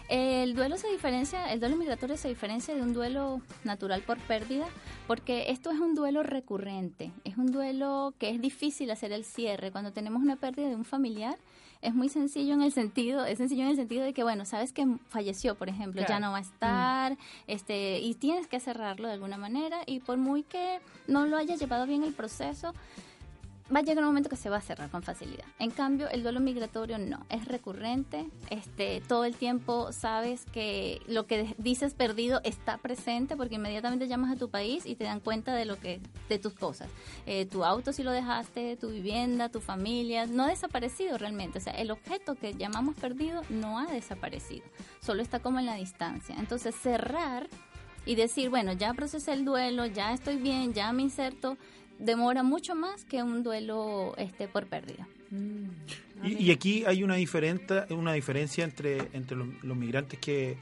El duelo se diferencia, el duelo migratorio se diferencia de un duelo natural por pérdida, porque esto es un duelo recurrente, es un duelo que es difícil hacer el cierre. Cuando tenemos una pérdida de un familiar, es muy sencillo en el sentido, es sencillo en el sentido de que, bueno, sabes que falleció, por ejemplo, ya no va a estar, este, y tienes que cerrarlo de alguna manera, y por muy que no lo haya llevado bien el proceso, va a llegar un momento que se va a cerrar con facilidad. En cambio, el duelo migratorio no, es recurrente, este, todo el tiempo sabes que lo que dices perdido está presente porque inmediatamente llamas a tu país y te dan cuenta de lo que, de tus cosas. Eh, tu auto si lo dejaste, tu vivienda, tu familia, no ha desaparecido realmente. O sea, el objeto que llamamos perdido no ha desaparecido, solo está como en la distancia. Entonces, cerrar y decir, bueno, ya procesé el duelo, ya estoy bien, ya me inserto, demora mucho más que un duelo este por pérdida. Y, y aquí hay una, diferente, una diferencia entre, entre los, los migrantes que,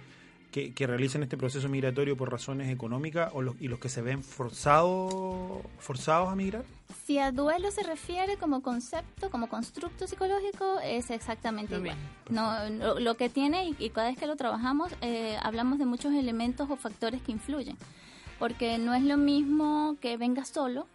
que, que realizan este proceso migratorio por razones económicas o los, y los que se ven forzados forzados a migrar. Si a duelo se refiere como concepto, como constructo psicológico, es exactamente Lo igual. mismo. No, lo, lo que tiene, y, y cada vez que lo trabajamos, eh, hablamos de muchos elementos o factores que influyen. Porque no es lo mismo que venga solo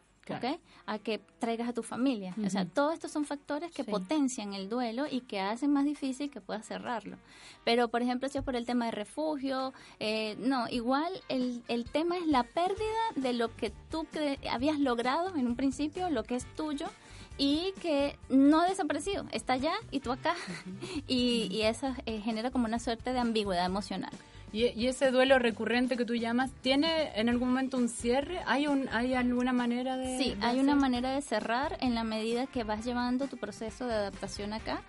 A que traigas a tu familia. O sea, todos estos son factores que Sí. potencian el duelo y que hacen más difícil que puedas cerrarlo. Pero, por ejemplo, si es por el tema de refugio, eh, no, igual el, el tema es la pérdida de lo que tú cre- habías logrado en un principio, lo que es tuyo, y que no ha desaparecido, está allá y tú acá. [laughs] y, y eso eh, genera como una suerte de ambigüedad emocional. Y, y ese duelo recurrente que tú llamas, ¿tiene en algún momento un cierre? ¿Hay, un, hay alguna manera de...? Sí, de hay una manera de cerrar en la medida que vas llevando tu proceso de adaptación acá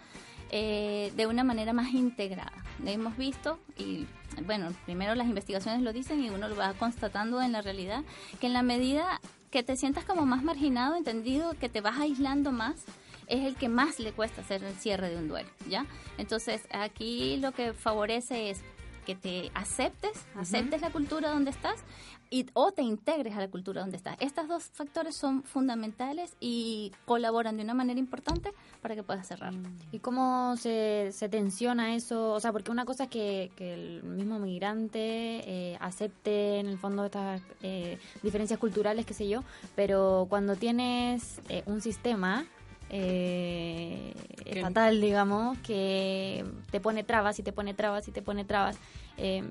eh, de una manera más integrada. Hemos visto, y bueno, primero las investigaciones lo dicen y uno lo va constatando en la realidad, que en la medida que te sientas como más marginado, entendido, que te vas aislando más, es el que más le cuesta hacer el cierre de un duelo, ¿ya? Entonces, aquí lo que favorece es que te aceptes, aceptes la cultura donde estás y, o te integres a la cultura donde estás. Estos dos factores son fundamentales y colaboran de una manera importante para que puedas cerrar. ¿Y cómo se, se tensiona eso? O sea, porque una cosa es que, que el mismo migrante eh, acepte en el fondo estas eh, diferencias culturales, qué sé yo, pero cuando tienes eh, un sistema eh, estatal, digamos, que te pone trabas y te pone trabas y te pone trabas, eh,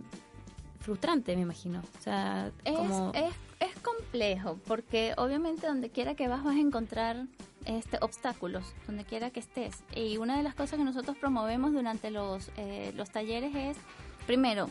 frustrante, me imagino. O sea, Es, como... es, es complejo porque obviamente donde quiera que vas vas a encontrar este obstáculos, donde quiera que estés. Y una de las cosas que nosotros promovemos durante los, eh, los talleres es, primero,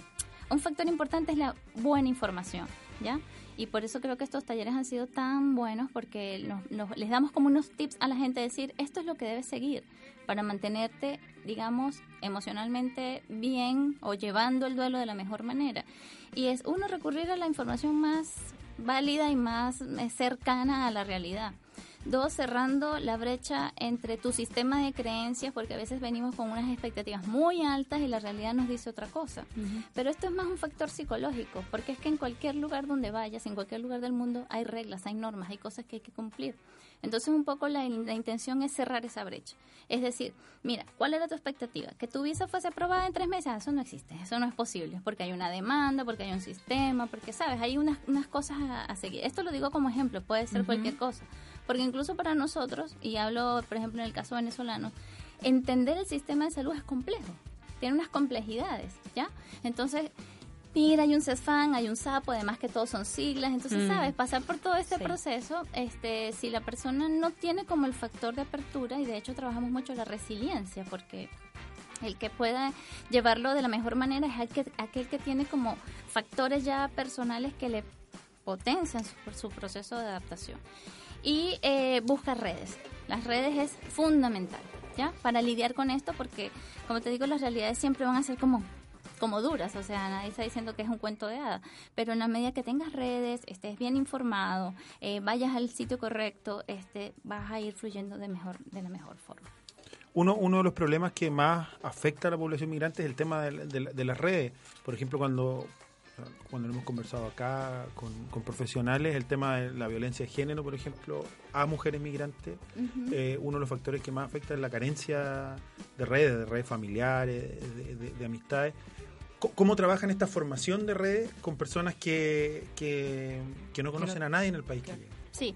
un factor importante es la buena información, ¿ya? Y por eso creo que estos talleres han sido tan buenos porque nos- nos- les damos como unos tips a la gente, decir, esto es lo que debes seguir para mantenerte, digamos, emocionalmente bien o llevando el duelo de la mejor manera. Y es uno recurrir a la información más válida y más eh, cercana a la realidad. Dos, cerrando la brecha entre tu sistema de creencias, porque a veces venimos con unas expectativas muy altas y la realidad nos dice otra cosa. Pero esto es más un factor psicológico, porque es que en cualquier lugar donde vayas, en cualquier lugar del mundo, hay reglas, hay normas, hay cosas que hay que cumplir. Entonces, un poco la, la intención es cerrar esa brecha. Es decir, mira, ¿cuál era tu expectativa? ¿Que tu visa fuese aprobada en tres meses? Eso no existe, eso no es posible, porque hay una demanda, porque hay un sistema, porque, ¿sabes? Hay unas, unas cosas a, a seguir. Esto lo digo como ejemplo, puede ser cualquier cosa. Porque incluso para nosotros, y hablo, por ejemplo, en el caso venezolano, entender el sistema de salud es complejo, tiene unas complejidades, ¿ya? Entonces, mira, hay un CESFAN, hay un SAPO, además que todos son siglas, entonces, Mm. ¿sabes? Pasar por todo este Sí. proceso, este, si la persona no tiene como el factor de apertura, y de hecho trabajamos mucho la resiliencia, porque el que pueda llevarlo de la mejor manera es aquel, aquel que tiene como factores ya personales que le potencian su, su proceso de adaptación. Y eh, busca redes. Las redes es fundamental, ¿ya? Para lidiar con esto, porque, como te digo, las realidades siempre van a ser como como duras, o sea, nadie está diciendo que es un cuento de hadas, pero en la medida que tengas redes, estés bien informado, eh, vayas al sitio correcto, este, vas a ir fluyendo de mejor, de la mejor forma. Uno, uno de los problemas que más afecta a la población migrante es el tema de, de- de las redes. Por ejemplo, cuando, cuando hemos conversado acá con, con profesionales, el tema de la violencia de género, por ejemplo, a mujeres migrantes, eh, uno de los factores que más afecta es la carencia de redes, de redes familiares, de, de- de amistades. ¿Cómo trabajan esta formación de redes con personas que, que, que no conocen a nadie en el país? que? Sí.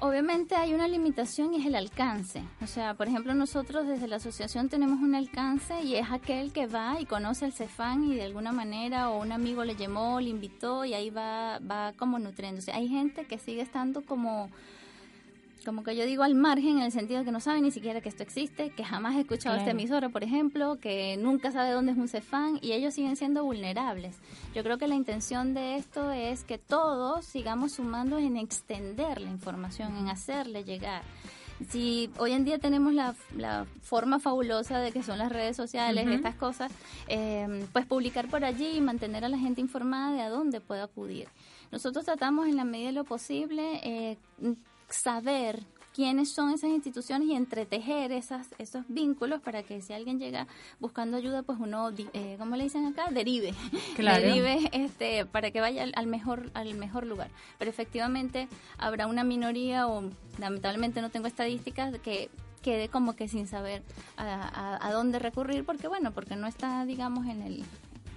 Obviamente hay una limitación y es el alcance. O sea, por ejemplo, nosotros desde la asociación tenemos un alcance y es aquel que va y conoce el CEFAN y de alguna manera o un amigo le llamó, le invitó y ahí va, va como nutriéndose. Hay gente que sigue estando como como que yo digo al margen en el sentido de que no sabe ni siquiera que esto existe, que jamás he escuchado esta Claro. emisora, por ejemplo, que nunca sabe dónde es un CEFAN y ellos siguen siendo vulnerables. Yo creo que la intención de esto es que todos sigamos sumando en extender la información, en hacerle llegar. Si hoy en día tenemos la, la forma fabulosa de que son las redes sociales, Ujú. estas cosas, eh, pues publicar por allí y mantener a la gente informada de a dónde puede acudir. Nosotros tratamos en la medida de lo posible eh, saber quiénes son esas instituciones y entretejer esas, esos vínculos para que si alguien llega buscando ayuda, pues uno, eh, ¿cómo le dicen acá? Derive. [laughs] Claro. Derive este, para que vaya al, mejor, al mejor lugar. Pero efectivamente habrá una minoría, o lamentablemente no tengo estadísticas, que quede como que sin saber a, a- a dónde recurrir, porque bueno, porque no está, digamos, en el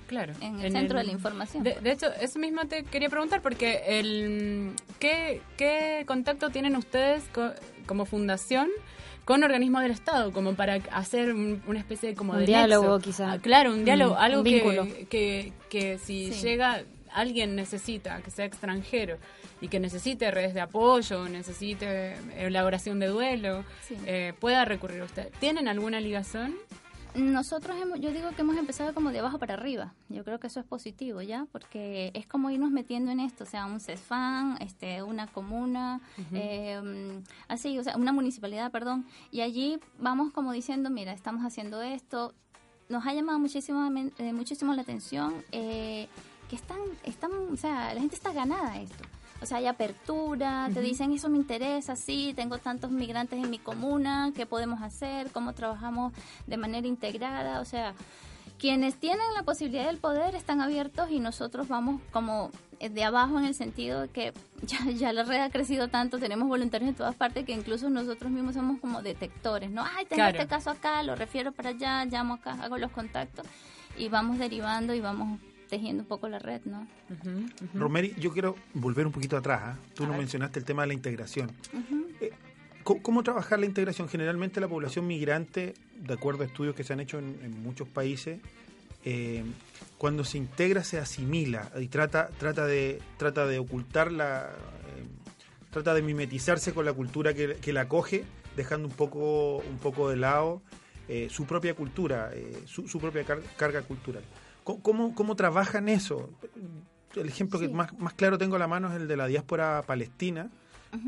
Claro. En el centro de la información. De, de hecho, eso mismo te quería preguntar, porque el ¿qué, qué contacto tienen ustedes co- como fundación con organismos del Estado, como para hacer un- una especie de como Un de diálogo, nexo? quizá. Ah, claro, un diálogo, Mm, algo un que, vínculo. que, que si Sí. llega alguien necesita, que sea extranjero y que necesite redes de apoyo, necesite elaboración de duelo, Sí. eh, pueda recurrir a usted. ¿Tienen alguna ligación? Nosotros, hemos, yo digo que hemos empezado como de abajo para arriba. Yo creo que eso es positivo, ¿ya? Porque es como irnos metiendo en esto, o sea, un CESFAN, este, una comuna, eh, mm, así, o sea, una municipalidad, perdón. Y allí vamos como diciendo, mira, estamos haciendo esto. Nos ha llamado muchísimo, eh, muchísimo la atención eh, que están, están, o sea, la gente está ganada a esto. O sea, hay apertura, te dicen, eso me interesa, sí, tengo tantos migrantes en mi comuna, ¿qué podemos hacer? ¿Cómo trabajamos de manera integrada? O sea, quienes tienen la posibilidad del poder están abiertos y nosotros vamos como eh, de abajo en el sentido de que [laughs] ya, ya la red ha crecido tanto, tenemos voluntarios en todas partes que incluso nosotros mismos somos como detectores, ¿no? Ay, tengo Claro. este caso acá, lo refiero para allá, llamo acá, hago los contactos y vamos derivando y vamos tejiendo un poco la red, ¿no? Romeri, yo quiero volver un poquito atrás. ¿ah? Tú nos mencionaste el tema de la integración. Eh, ¿cómo, cómo trabajar la integración? Generalmente la población migrante, de acuerdo a estudios que se han hecho en, en muchos países, eh, cuando se integra se asimila y trata, trata, de, trata de ocultar la... eh, trata de mimetizarse con la cultura que, que la acoge, dejando un poco, un poco de lado eh, su propia cultura, eh, su, su propia car- carga cultural. ¿Cómo, cómo, cómo trabajan eso? El ejemplo que más, más claro tengo a la mano es el de la diáspora palestina,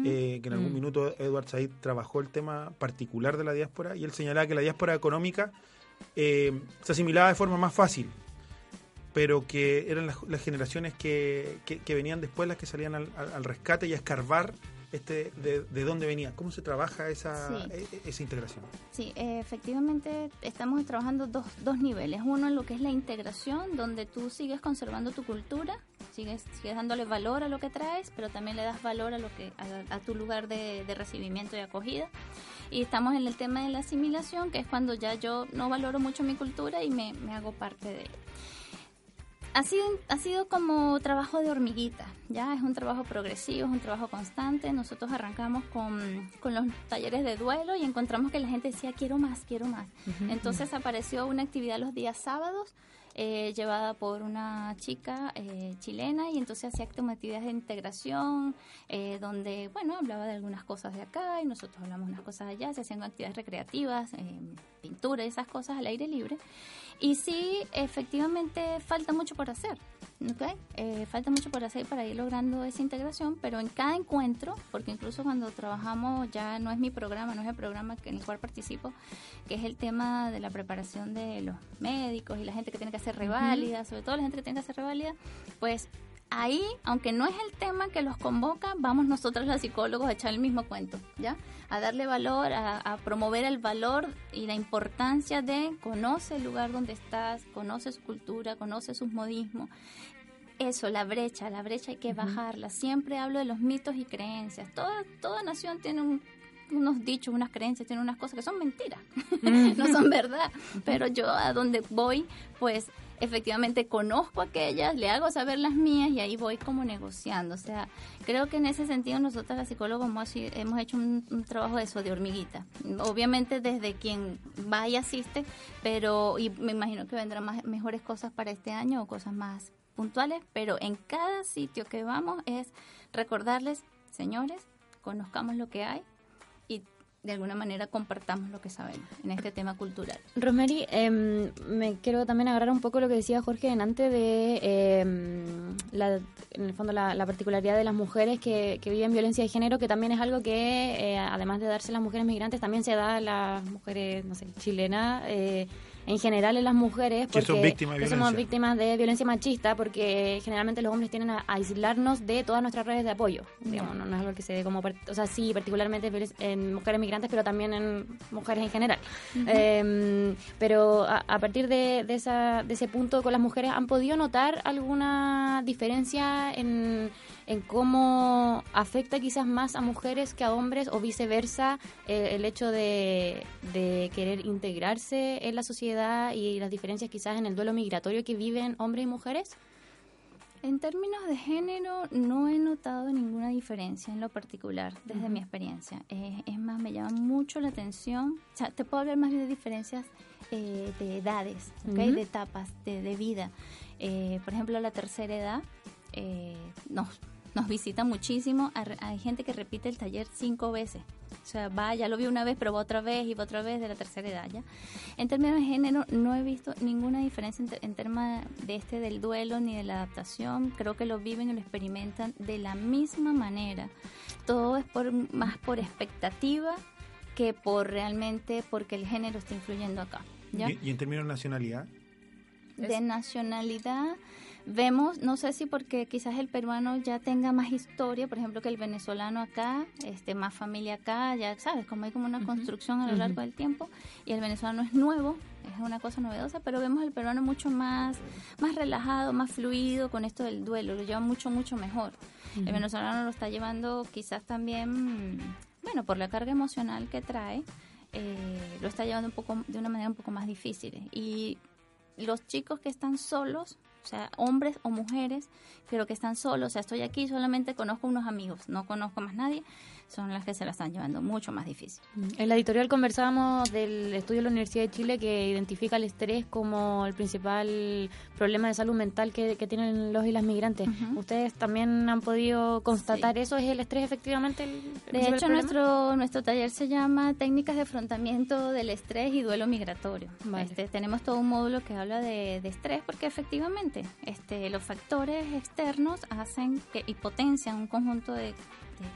eh, que en algún Mm. minuto Edward Said trabajó el tema particular de la diáspora y él señalaba que la diáspora económica eh, se asimilaba de forma más fácil, pero que eran las, las generaciones que, que- que venían después las que salían al, al- al rescate y a escarbar este de, de dónde venía. ¿Cómo se trabaja esa, Sí. e- e- esa integración? Sí, efectivamente estamos trabajando dos, dos niveles. Uno en lo que es la integración, donde tú sigues conservando tu cultura, sigues, sigues dándole valor a lo que traes, pero también le das valor a lo que a, a tu lugar de, de recibimiento y acogida. Y estamos en el tema de la asimilación, que es cuando ya yo no valoro mucho mi cultura y me, me hago parte de ella. Ha sido, ha sido como trabajo de hormiguita, ya es un trabajo progresivo, es un trabajo constante. Nosotros arrancamos con, con los talleres de duelo y encontramos que la gente decía, quiero más, quiero más. Entonces apareció una actividad los días sábados eh, llevada por una chica eh, chilena y entonces hacía actividades de integración eh, donde, bueno, hablaba de algunas cosas de acá y nosotros hablamos unas cosas de allá, se hacían actividades recreativas, eh, pintura y esas cosas al aire libre. Y sí, efectivamente falta mucho por hacer. ¿ok? Eh, falta mucho por hacer para ir logrando esa integración, pero en cada encuentro, porque incluso cuando trabajamos ya no es mi programa, no es el programa en el cual participo, que es el tema de la preparación de los médicos y la gente que tiene que hacer reválida, sobre todo la gente que tiene que hacer reválida, pues ahí, aunque no es el tema que los convoca, vamos nosotros los psicólogos a echar el mismo cuento, ¿ya? A darle valor, a, a promover el valor y la importancia de conoce el lugar donde estás, conoce su cultura, conoce sus modismos. Eso, la brecha, la brecha hay que bajarla. Siempre hablo de los mitos y creencias. Toda, toda nación tiene un- unos dichos, unas creencias, tiene unas cosas que son mentiras, [laughs] no son verdad. Pero yo a donde voy, pues efectivamente conozco aquellas, le hago saber las mías y ahí voy como negociando. O sea, creo que en ese sentido nosotros las psicólogos hemos, hecho un, un trabajo de eso, de hormiguita. Obviamente desde quien va y asiste, pero y me imagino que vendrán más, mejores cosas para este año o cosas más puntuales, pero en cada sitio que vamos es recordarles, señores, conozcamos lo que hay y de alguna manera compartamos lo que sabemos en este tema cultural. Rosemary, em, me quiero también agarrar un poco lo que decía Jorge en antes de, em, la, en el fondo, la, la particularidad de las mujeres que, que viven violencia de género, que también es algo que, eh, además de darse a las mujeres migrantes, también se da a las mujeres, no sé, chilenas, eh, en general en las mujeres, Que porque son víctimas de que somos víctimas de violencia machista, porque generalmente los hombres tienden a, a aislarnos de todas nuestras redes de apoyo. Digamos, no, no es algo que se dé como, o sea, sí, particularmente en mujeres migrantes, pero también en mujeres en general. Eh, pero a, a partir de, de, esa, de ese punto con las mujeres, ¿han podido notar alguna diferencia en, en cómo afecta quizás más a mujeres que a hombres o viceversa eh, el hecho de, de querer integrarse en la sociedad edad y las diferencias quizás en el duelo migratorio que viven hombres y mujeres? En términos de género, no he notado ninguna diferencia en lo particular desde mi experiencia. Eh, es más, me llama mucho la atención. O sea, te puedo hablar más bien de diferencias eh, de edades, ¿ok? Ujú. de etapas de, de vida. Eh, por ejemplo, la tercera edad eh, nos, nos visita muchísimo. Hay gente que repite el taller cinco veces. O sea, va, ya lo vi una vez, pero va otra vez y va otra vez de la tercera edad ya. En términos de género, no he visto ninguna diferencia en, en temas de este del duelo ni de la adaptación. Creo que lo viven y lo experimentan de la misma manera. Todo es por más por expectativa que por realmente porque el género está influyendo acá. ¿ya? Y, y en términos de nacionalidad, de nacionalidad vemos, no sé si porque quizás el peruano ya tenga más historia, por ejemplo, que el venezolano acá, este más familia acá, ya sabes, como hay como una construcción a lo largo del tiempo y el venezolano es nuevo, es una cosa novedosa, pero vemos el peruano mucho más más relajado, más fluido con esto del duelo, lo lleva mucho mucho mejor. El venezolano lo está llevando quizás también, bueno, por la carga emocional que trae, eh, lo está llevando un poco de una manera un poco más difícil. Y los chicos que están solos, o sea, hombres o mujeres, pero que están solos, o sea, estoy aquí, solamente conozco unos amigos, no conozco más nadie, son las que se la están llevando mucho más difícil. En la editorial conversábamos del estudio de la Universidad de Chile que identifica el estrés como el principal problema de salud mental que, que tienen los y las migrantes. ¿Ustedes también han podido constatar eso? ¿Es el estrés efectivamente el De hecho, problema? nuestro nuestro taller se llama Técnicas de afrontamiento del estrés y duelo migratorio. Este, tenemos todo un módulo que habla de, de estrés porque efectivamente este, los factores externos hacen que y potencian un conjunto de,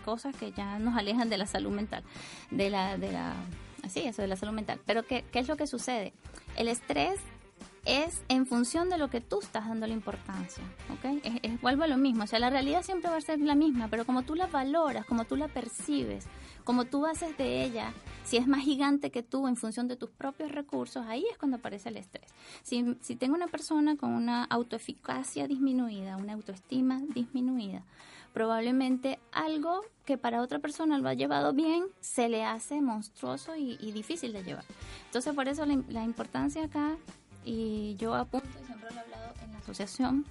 cosas que ya nos alejan de la salud mental, de la de la así eso de la salud mental. Pero qué, qué es lo que sucede? El estrés es en función de lo que tú estás dando la importancia, ¿ok? Es, es- vuelvo a lo mismo, o sea, la realidad siempre va a ser la misma, pero como tú la valoras, como tú la percibes, como tú haces de ella, si es más gigante que tú en función de tus propios recursos, ahí es cuando aparece el estrés. Si, tengo una persona con una autoeficacia disminuida, una autoestima disminuida, probablemente algo que para otra persona lo ha llevado bien, se le hace monstruoso y, difícil de llevar. Entonces, por eso la importancia acá, y yo apunto, y siempre lo he hablado en la asociación,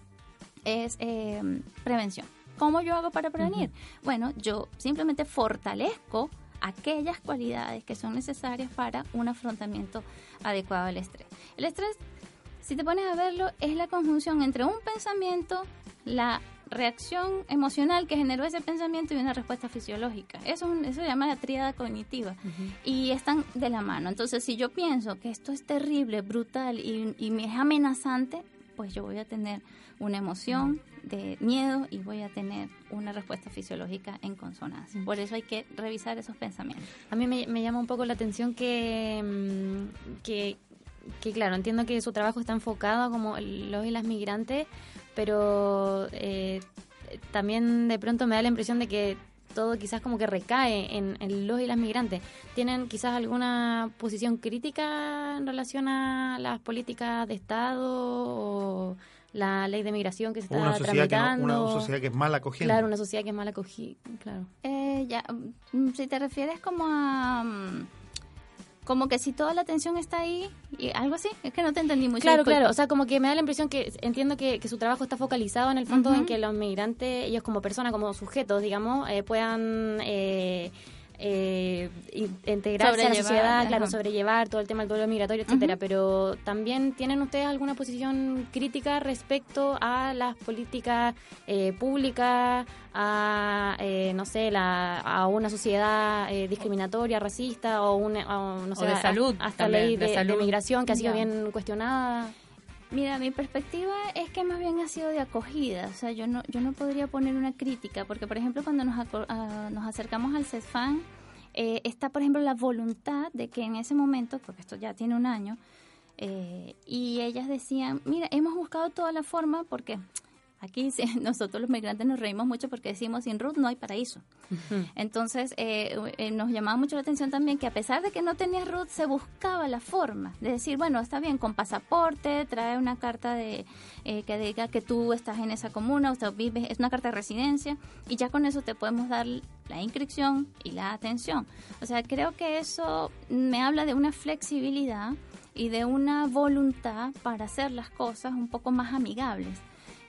es eh, prevención. ¿Cómo yo hago para prevenir? Bueno, yo simplemente fortalezco aquellas cualidades que son necesarias para un afrontamiento adecuado al estrés. El estrés, si te pones a verlo, es la conjunción entre un pensamiento, la reacción emocional que generó ese pensamiento y una respuesta fisiológica. Eso, es un- eso se llama la tríada cognitiva y están de la mano. Entonces, si yo pienso que esto es terrible, brutal y, y me es amenazante, pues yo voy a tener una emoción de miedo y voy a tener una respuesta fisiológica en consonancia. Por eso hay que revisar esos pensamientos. A mí me, me llama un poco la atención que, mm, que, que, claro, entiendo que su trabajo está enfocado como los y las migrantes, pero eh, también de pronto me da la impresión de que todo quizás como que recae en, en los y las migrantes. ¿Tienen quizás alguna posición crítica en relación a las políticas de Estado o la ley de migración que se está una sociedad, que no- tramitando? una sociedad que es mal acogiendo. Claro, una sociedad que es mal acogida, claro. Eh, ya, mm, si te refieres como a... mm, Como que si toda la atención está ahí y algo así, es que no te entendí muy Claro, claro. O sea, como que me da la impresión que entiendo que, que su trabajo está focalizado en el fondo en que los migrantes, ellos como personas, como sujetos, digamos, eh, puedan eh, eh, in- integrarse a la sociedad, claro, ajá. sobrellevar todo el tema del duelo migratorio, etcétera. Pero también tienen ustedes alguna posición crítica respecto a las políticas eh, públicas, a eh, no sé, la, a una sociedad eh, discriminatoria, racista o una, o, no sé, de a- salud hasta también, ley de de, de salud. migración que ha sido bien cuestionada. Mira, mi perspectiva es que más bien ha sido de acogida, o sea, yo no, yo no podría poner una crítica, porque por ejemplo cuando nos, aco- ah, nos acercamos al CESFAN, eh, está por ejemplo la voluntad de que en ese momento, porque esto ya tiene un año, eh, y ellas decían, mira, hemos buscado toda la forma porque aquí [laughs] nosotros los migrantes nos reímos mucho porque decimos, sin Ruth no hay paraíso. Entonces, eh, eh, nos llamaba mucho la atención también que a pesar de que no tenías RUT, se buscaba la forma de decir, bueno, está bien, con pasaporte, trae una carta de eh, que diga que tú estás en esa comuna, usted vive, es una carta de residencia, y ya con eso te podemos dar la inscripción y la atención. O sea, creo que eso me habla de una flexibilidad y de una voluntad para hacer las cosas un poco más amigables,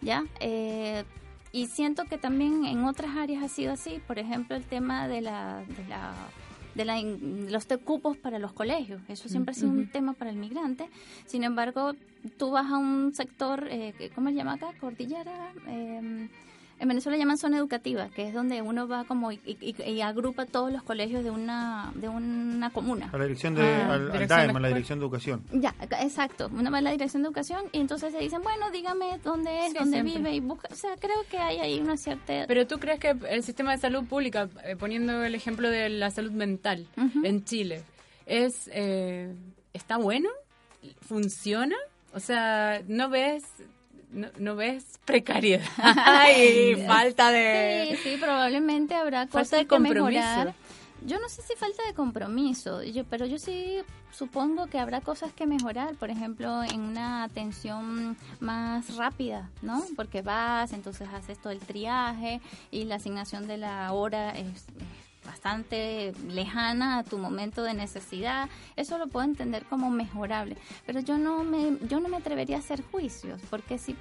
¿ya? Eh, y siento que también en otras áreas ha sido así, por ejemplo, el tema de la... De la de la los cupos para los colegios. Eso siempre ha sido un tema para el migrante. Sin embargo, tú vas a un sector, eh, ¿cómo se llama acá? Cordillera. eh, en Venezuela llaman zona educativa, que es donde uno va como y, y- y agrupa todos los colegios de una de una comuna. A la dirección de, Ah, al, al dirección DAEM, de a la dirección de educación. Ya, exacto. Uno va a la dirección de educación y entonces se dicen, bueno, dígame dónde es, Sí, dónde siempre. vive y busca. O sea, creo que hay ahí una cierta... Pero tú crees que el sistema de salud pública, eh, poniendo el ejemplo de la salud mental en Chile, es eh, está bueno, funciona, o sea, no ves no, no ves precariedad y [laughs] falta de Sí, sí, probablemente habrá Falta cosas de que compromiso. mejorar. Yo no sé si falta de compromiso, yo, pero yo sí supongo que habrá cosas que mejorar, por ejemplo, en una atención más rápida, ¿no? Porque vas, entonces haces todo el triaje y la asignación de la hora es, es bastante lejana a tu momento de necesidad. Eso lo puedo entender como mejorable, pero yo no me yo no me atrevería a hacer juicios, porque si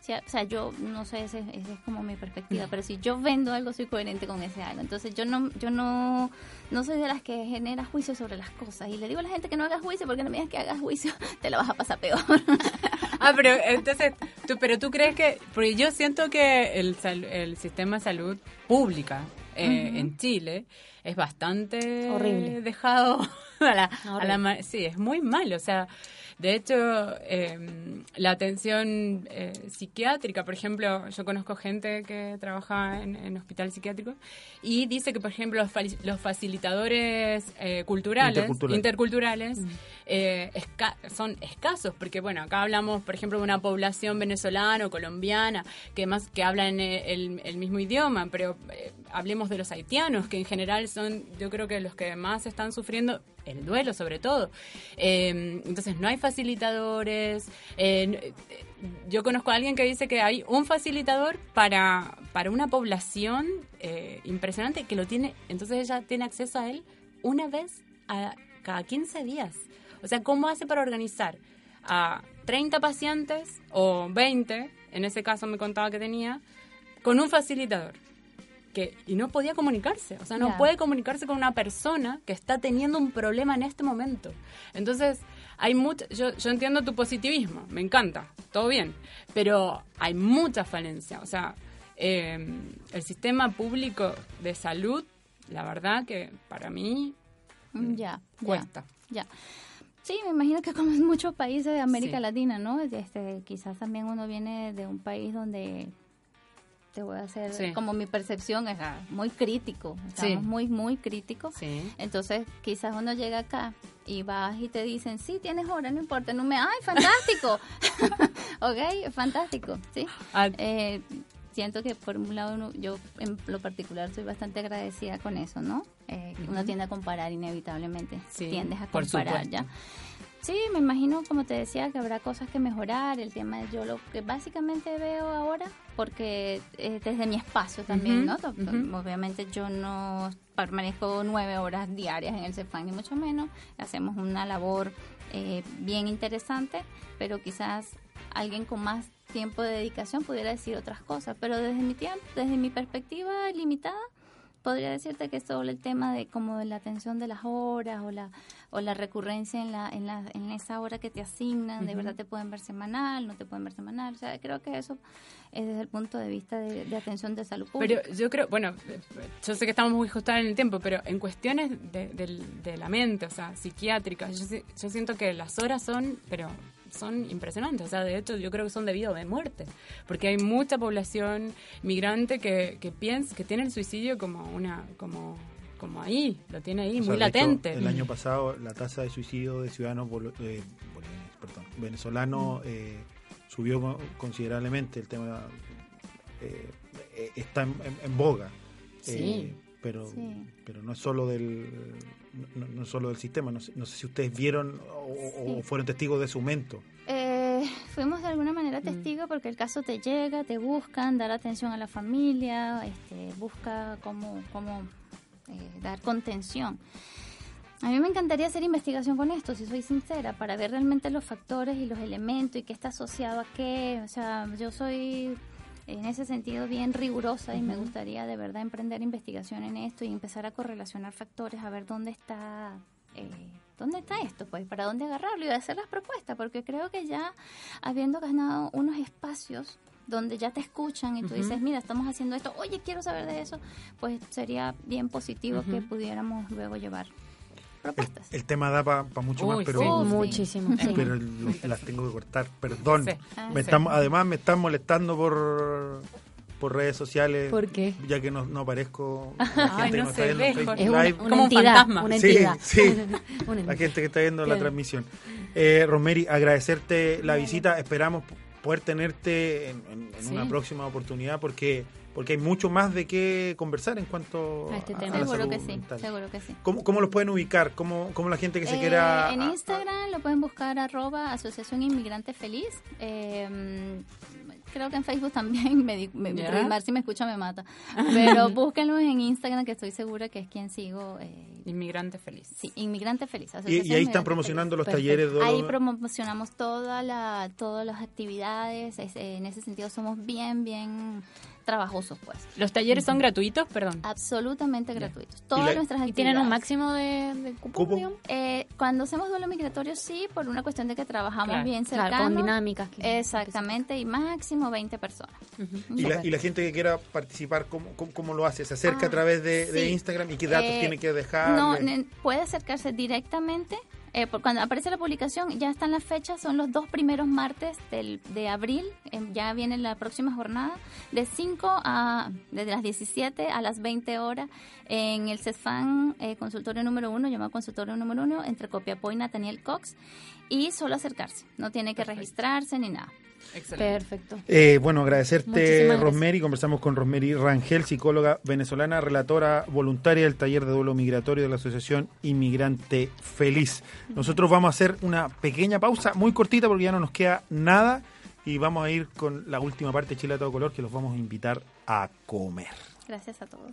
si- o sea, yo no sé, esa es, como mi perspectiva, pero si yo vendo algo, soy coherente con ese algo. Entonces, yo no yo no no soy de las que genera juicio sobre las cosas. Y le digo a la gente que no haga juicio, porque no me digas que hagas juicio, [laughs] te la vas a pasar peor. [laughs] Ah, pero entonces, tú, pero tú crees que, porque yo siento que el, el sistema de salud pública eh, en Chile es bastante Horrible. dejado [laughs] a la, a la Horrible. sí, es muy malo, o sea, de hecho, eh, la atención eh, psiquiátrica, por ejemplo, yo conozco gente que trabaja en, en hospitales psiquiátricos y dice que, por ejemplo, los, fali- los facilitadores eh, culturales, Intercultural. interculturales, eh, esca- son escasos, porque bueno, acá hablamos, por ejemplo, de una población venezolana o colombiana que más que hablan eh, el, el mismo idioma, pero eh, hablemos de los haitianos, que en general son, yo creo que los que más están sufriendo el duelo sobre todo. Eh, entonces no hay facilitadores. yo conozco a alguien que dice que hay un facilitador para, para una población eh, impresionante que lo tiene, entonces ella tiene acceso a él una vez a cada 15 días. O sea, ¿cómo hace para organizar a 30 pacientes o 20, en ese caso me contaba que tenía, con un facilitador? Que y no podía comunicarse, o sea, no Ya. puede comunicarse con una persona que está teniendo un problema en este momento. Entonces, hay mucho, yo, yo entiendo tu positivismo, me encanta, todo bien, pero hay mucha falencia, o sea, eh, el sistema público de salud, la verdad que para mí Mm, ya, ya, cuesta. ya. Sí, me imagino que como en muchos países de América Sí. Latina, ¿no? Este, quizás también uno viene de un país donde te voy a hacer Sí. como mi percepción es muy crítico, estamos Sí. muy muy críticos. Sí. Entonces, quizás uno llega acá y vas y te dicen, "Sí, tienes hora, no importa." No me, "Ay, fantástico." [laughs] ok, fantástico, ¿sí? Ah. Eh, siento que por un lado uno- yo en lo particular soy bastante agradecida con eso, ¿no? Eh, que Uno tiende a comparar inevitablemente, tiendes a comparar ya. Sí, me imagino, como te decía, que habrá cosas que mejorar. El tema de yo lo que básicamente veo ahora, porque eh, desde mi espacio también, ¿no? Obviamente yo no permanezco nueve horas diarias en el CEFAN, ni mucho menos. Hacemos una labor eh, bien interesante, pero quizás alguien con más tiempo de dedicación pudiera decir otras cosas. Pero desde mi tiempo, desde mi perspectiva limitada, podría decirte que solo el tema de como de la atención de las horas o la o la recurrencia en la en la en esa hora que te asignan de verdad te pueden ver semanal no te pueden ver semanal o sea creo que eso es desde el punto de vista de, de atención de salud pública. Pero yo creo, bueno, yo sé que estamos muy justados en el tiempo, pero en cuestiones de, del- de la mente, o sea, psiquiátricas, yo, yo siento que las horas son, pero son impresionantes. O sea, de hecho, yo creo que son debido de muerte, porque hay mucha población migrante que, que piensa, que tiene el suicidio como una, como, como ahí, lo tiene ahí, O sea, muy hecho, latente. el año pasado la tasa de suicidio de ciudadanos eh, perdón, venezolanos eh, subió co- considerablemente. El tema eh, eh, está en, en- en boga. Sí. Pero, Sí. pero no es solo del no, no es solo del sistema. No sé, no sé si ustedes vieron o, fueron testigos de ese aumento. Eh, fuimos de alguna manera Mm. testigos porque el caso te llega, te buscan, dar atención a la familia, este, busca cómo, cómo eh, dar contención. A mí me encantaría hacer investigación con esto, si soy sincera, para ver realmente los factores y los elementos y qué está asociado a qué. O sea, yo soy en ese sentido bien rigurosa y me gustaría de verdad emprender investigación en esto y empezar a correlacionar factores, a ver dónde está... Eh, ¿Dónde está esto? Pues para dónde agarrarlo y hacer las propuestas, porque creo que ya habiendo ganado unos espacios donde ya te escuchan y tú dices, mira, estamos haciendo esto, oye, quiero saber de eso, pues sería bien positivo que pudiéramos luego llevar propuestas. El tema da para mucho más, pero, sí. Muchísimo, sí. [laughs] pero [laughs] las tengo que cortar. Perdón. Sí. Ah, Me sí. están- además me están molestando por por redes sociales. ¿Por qué? Ya que no, no aparezco. [laughs] La Ay, gente que no se está viendo. Es una, Como un entidad, fantasma. una entidad. sí. Una La gente que está viendo la transmisión. Eh, Rosemary, agradecerte la visita. Esperamos poder tenerte en, en- en Sí. una próxima oportunidad porque porque hay mucho más de qué conversar en cuanto A este a tema. la Seguro salud que sí, mental. seguro que sí. ¿Cómo, cómo los pueden ubicar? ¿Cómo, cómo la gente que se Eh, quiera... en a- Instagram lo pueden buscar arroba Asociación Inmigrante Feliz. Eh, creo que en Facebook también, [laughs] me, di- me. Mar, si me escucha me mata. Pero [laughs] búsquenlo en Instagram que estoy segura que es quien sigo. eh, Inmigrante feliz. sí, Inmigrante Feliz. y, Asociación y ahí están promocionando los talleres. de- Ahí promocionamos toda la, todas las actividades. es- en ese sentido somos bien, bien trabajosos, pues. ¿Los talleres son gratuitos? Perdón. Absolutamente gratuitos. Todas nuestras ¿Y actividades. tienen un máximo de, de cupo. Eh, cuando hacemos duelo migratorio, sí, por una cuestión de que trabajamos Claro, bien Claro, cercano. con dinámicas. que- Exactamente, y máximo 20 personas. Y la, y la gente que quiera participar, ¿cómo, cómo, cómo lo hace? ¿Se acerca Ah, a través de. Instagram? ¿Y qué datos Eh, tiene que dejar? No, puede acercarse directamente. Eh, por- cuando aparece la publicación, ya están las fechas, son los dos primeros martes del, de abril, eh, ya viene la próxima jornada, de 5 a, desde las 17 a las 20 horas, en el CESFAN eh, consultorio número uno, llamado consultorio número uno, entre Copiapó y Nathaniel Cox, y solo acercarse, no tiene que registrarse ni nada. Excelente. Perfecto. Eh, bueno, agradecerte. Rosemary. Conversamos con Rosemary Rangel, psicóloga venezolana, relatora voluntaria del taller de duelo migratorio de la Asociación Inmigrante Feliz. Nosotros vamos a hacer una pequeña pausa, muy cortita, porque ya no nos queda nada. Y vamos a ir con la última parte de Chile a todo color, que los vamos a invitar a comer. Gracias a todos.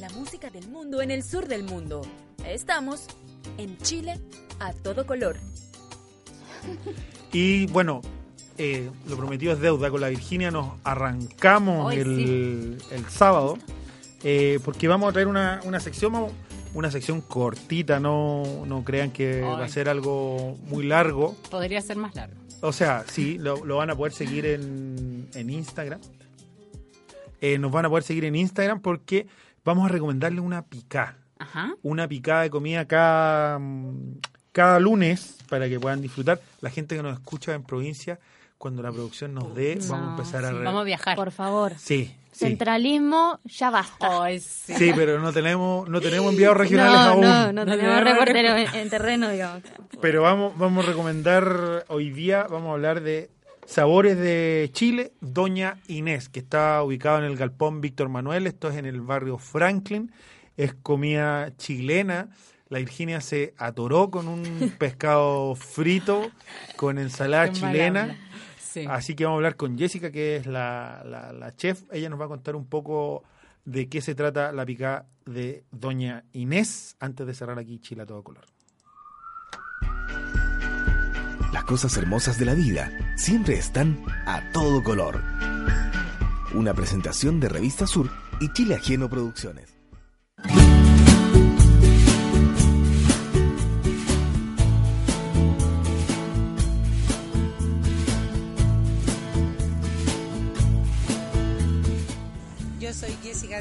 La música del mundo en el sur del mundo. Estamos en Chile a todo color. Y bueno, eh, lo prometido es deuda. Con la Virginia nos arrancamos el, el sábado eh, porque vamos a traer una, una sección, una sección cortita. No, no crean que va a ser algo muy largo. Podría ser más largo. O sea, sí, lo, lo van a poder seguir en, en Instagram. Eh, nos van a poder seguir en Instagram porque vamos a recomendarle una picá Ajá. una picada de comida cada, mm, cada lunes para que puedan disfrutar. La gente que nos escucha en provincia, cuando la producción nos dé, No, vamos a empezar a... Re- Vamos a viajar. Por favor. Sí, sí. Centralismo, ya basta. Sí. Sí, pero no tenemos, no tenemos enviados regionales no, aún. no, no No tenemos tenemos reportero en, en terreno, digamos. Pero vamos, vamos a recomendar hoy día, vamos a hablar de Sabores de Chile, Doña Inés, que está ubicado en el Galpón Víctor Manuel, esto es en el barrio Franklin, es comida chilena. La Virginia se atoró con un [laughs] pescado frito, con ensalada chilena. Sí. Así que vamos a hablar con Jessica, que es la, la- la chef. Ella nos va a contar un poco de qué se trata la picada de Doña Inés, antes de cerrar aquí Chile a todo color. Las cosas hermosas de la vida siempre están a todo color. Una presentación de Revista Sur y Chile Ajeno Producciones.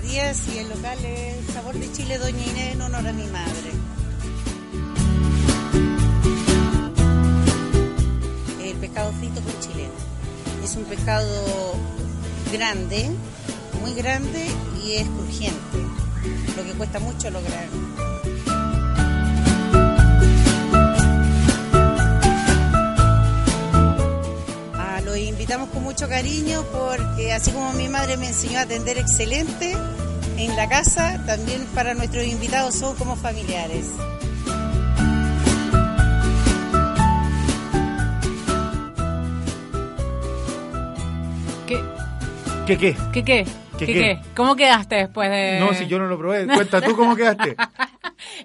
Díaz y el local es Sabor de Chile Doña Inés en honor a mi madre. El pescado frito con chileno. Es un pescado grande, muy grande y es crujiente, lo que cuesta mucho lograr. Invitamos con mucho cariño porque así como mi madre me enseñó a atender excelente en la casa, también para nuestros invitados son como familiares. ¿Qué? ¿Qué qué? ¿Qué qué? ¿Qué, ¿Qué, qué? qué? ¿Cómo quedaste después de...? No, si yo no lo probé. Cuenta tú cómo quedaste. [laughs]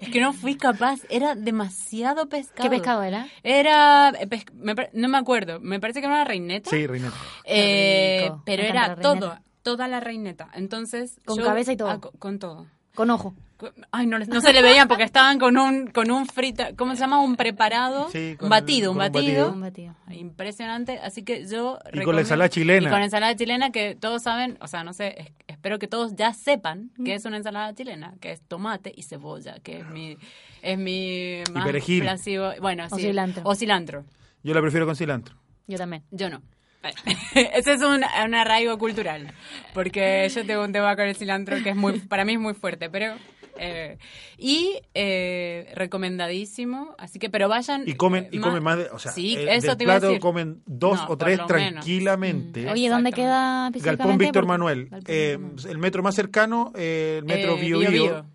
Es [laughs] que no fui capaz, era demasiado pescado. ¿Qué pescado era? Era, eh, pes- me no me acuerdo, me parece que era una reineta. Sí, Reineta. Eh, pero Me era todo, toda la reineta. Entonces, Con yo- cabeza y todo. ah, co- con todo. Con ojo. Ay, no, les- no se le veían porque estaban con un con un frita, ¿cómo se llama? Un preparado, Sí, con un batido, con un batido. Un batido. Impresionante, así que yo Y con la ensalada chilena. Y con ensalada chilena que todos saben, o sea, no sé, es- espero que todos ya sepan Mm. que es una ensalada chilena, que es tomate y cebolla, que es mi es mi más perejil. plasivo- bueno, O sí, cilantro. o cilantro. Yo la prefiero con cilantro. Yo también. Yo no. [laughs] Ese es un, un arraigo cultural, porque yo tengo un tema con el cilantro que es muy, para mí es muy fuerte, pero eh, y eh, recomendadísimo, así que pero vayan Y comen, eh, y comen más de, o sea, sí, eh, eso te iba a plato decir. comen dos No, o tres tranquilamente. Oye, ¿dónde queda Galpón? Víctor Porque- Manuel. Galpón Eh, el metro más cercano, eh, el metro Eh, Bio, Bio Bio.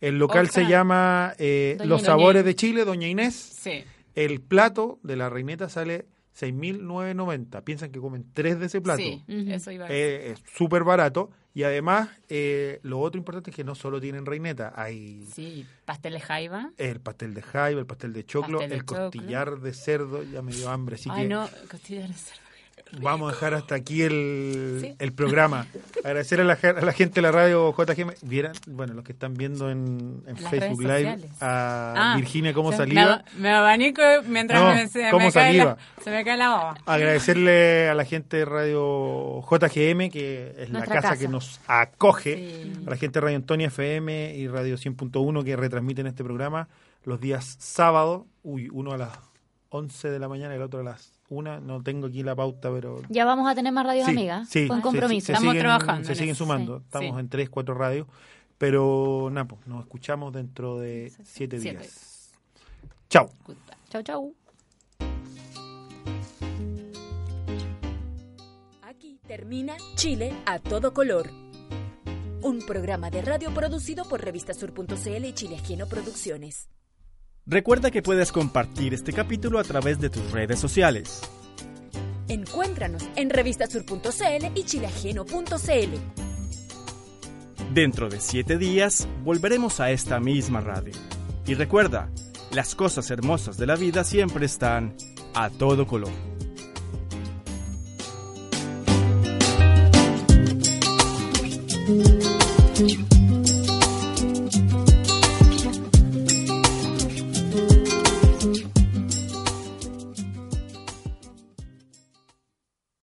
El local se llama eh, Doña Los. Sabores de Chile, Doña Inés. Sí. El plato de la reineta sale 6.990. Piensan que comen tres de ese plato. Sí, eso iba a. Eh, es súper barato. Y además, eh, lo otro importante es que no solo tienen reineta, hay Sí, pastel de jaiba. el pastel de jaiba, el pastel de choclo, Pastel de el choclo. costillar de cerdo. Ya me dio hambre, así Ay, que no, costillas de cerdo. Vamos a dejar hasta aquí el, Sí. el programa. Agradecer a la, ge- a la gente de la radio JGM. Vieran, bueno, los que están viendo en, Facebook Live a Ah, Virginia cómo saliva. Me, me abanico mientras No, me, se, me cae la, se me cae la baba. Agradecerle a la gente de Radio JGM, que es la casa, casa. que nos acoge, Sí. a la gente de Radio Antonia FM y Radio 100.1 que retransmiten este programa los días sábados, uy, uno a las 11 de la mañana y el otro a las 1, no tengo aquí la pauta, pero... Ya vamos a tener más radios Sí, amigas. sí, Con se- compromiso. se, Estamos siguen, trabajando Se en siguen sumando, sí, estamos sí. en 3, 4 radios, pero nada, pues, nos escuchamos dentro de 7 Siete. días. Chao. Chau, chau. Aquí termina Chile a todo color. Un programa de radio producido por Revistasur.cl y Chile Ajeno Producciones. Recuerda que puedes compartir este capítulo a través de tus redes sociales. Encuéntranos en revistasur.cl y chilajeno.cl. Dentro de siete días volveremos a esta misma radio. Y recuerda, las cosas hermosas de la vida siempre están a todo color.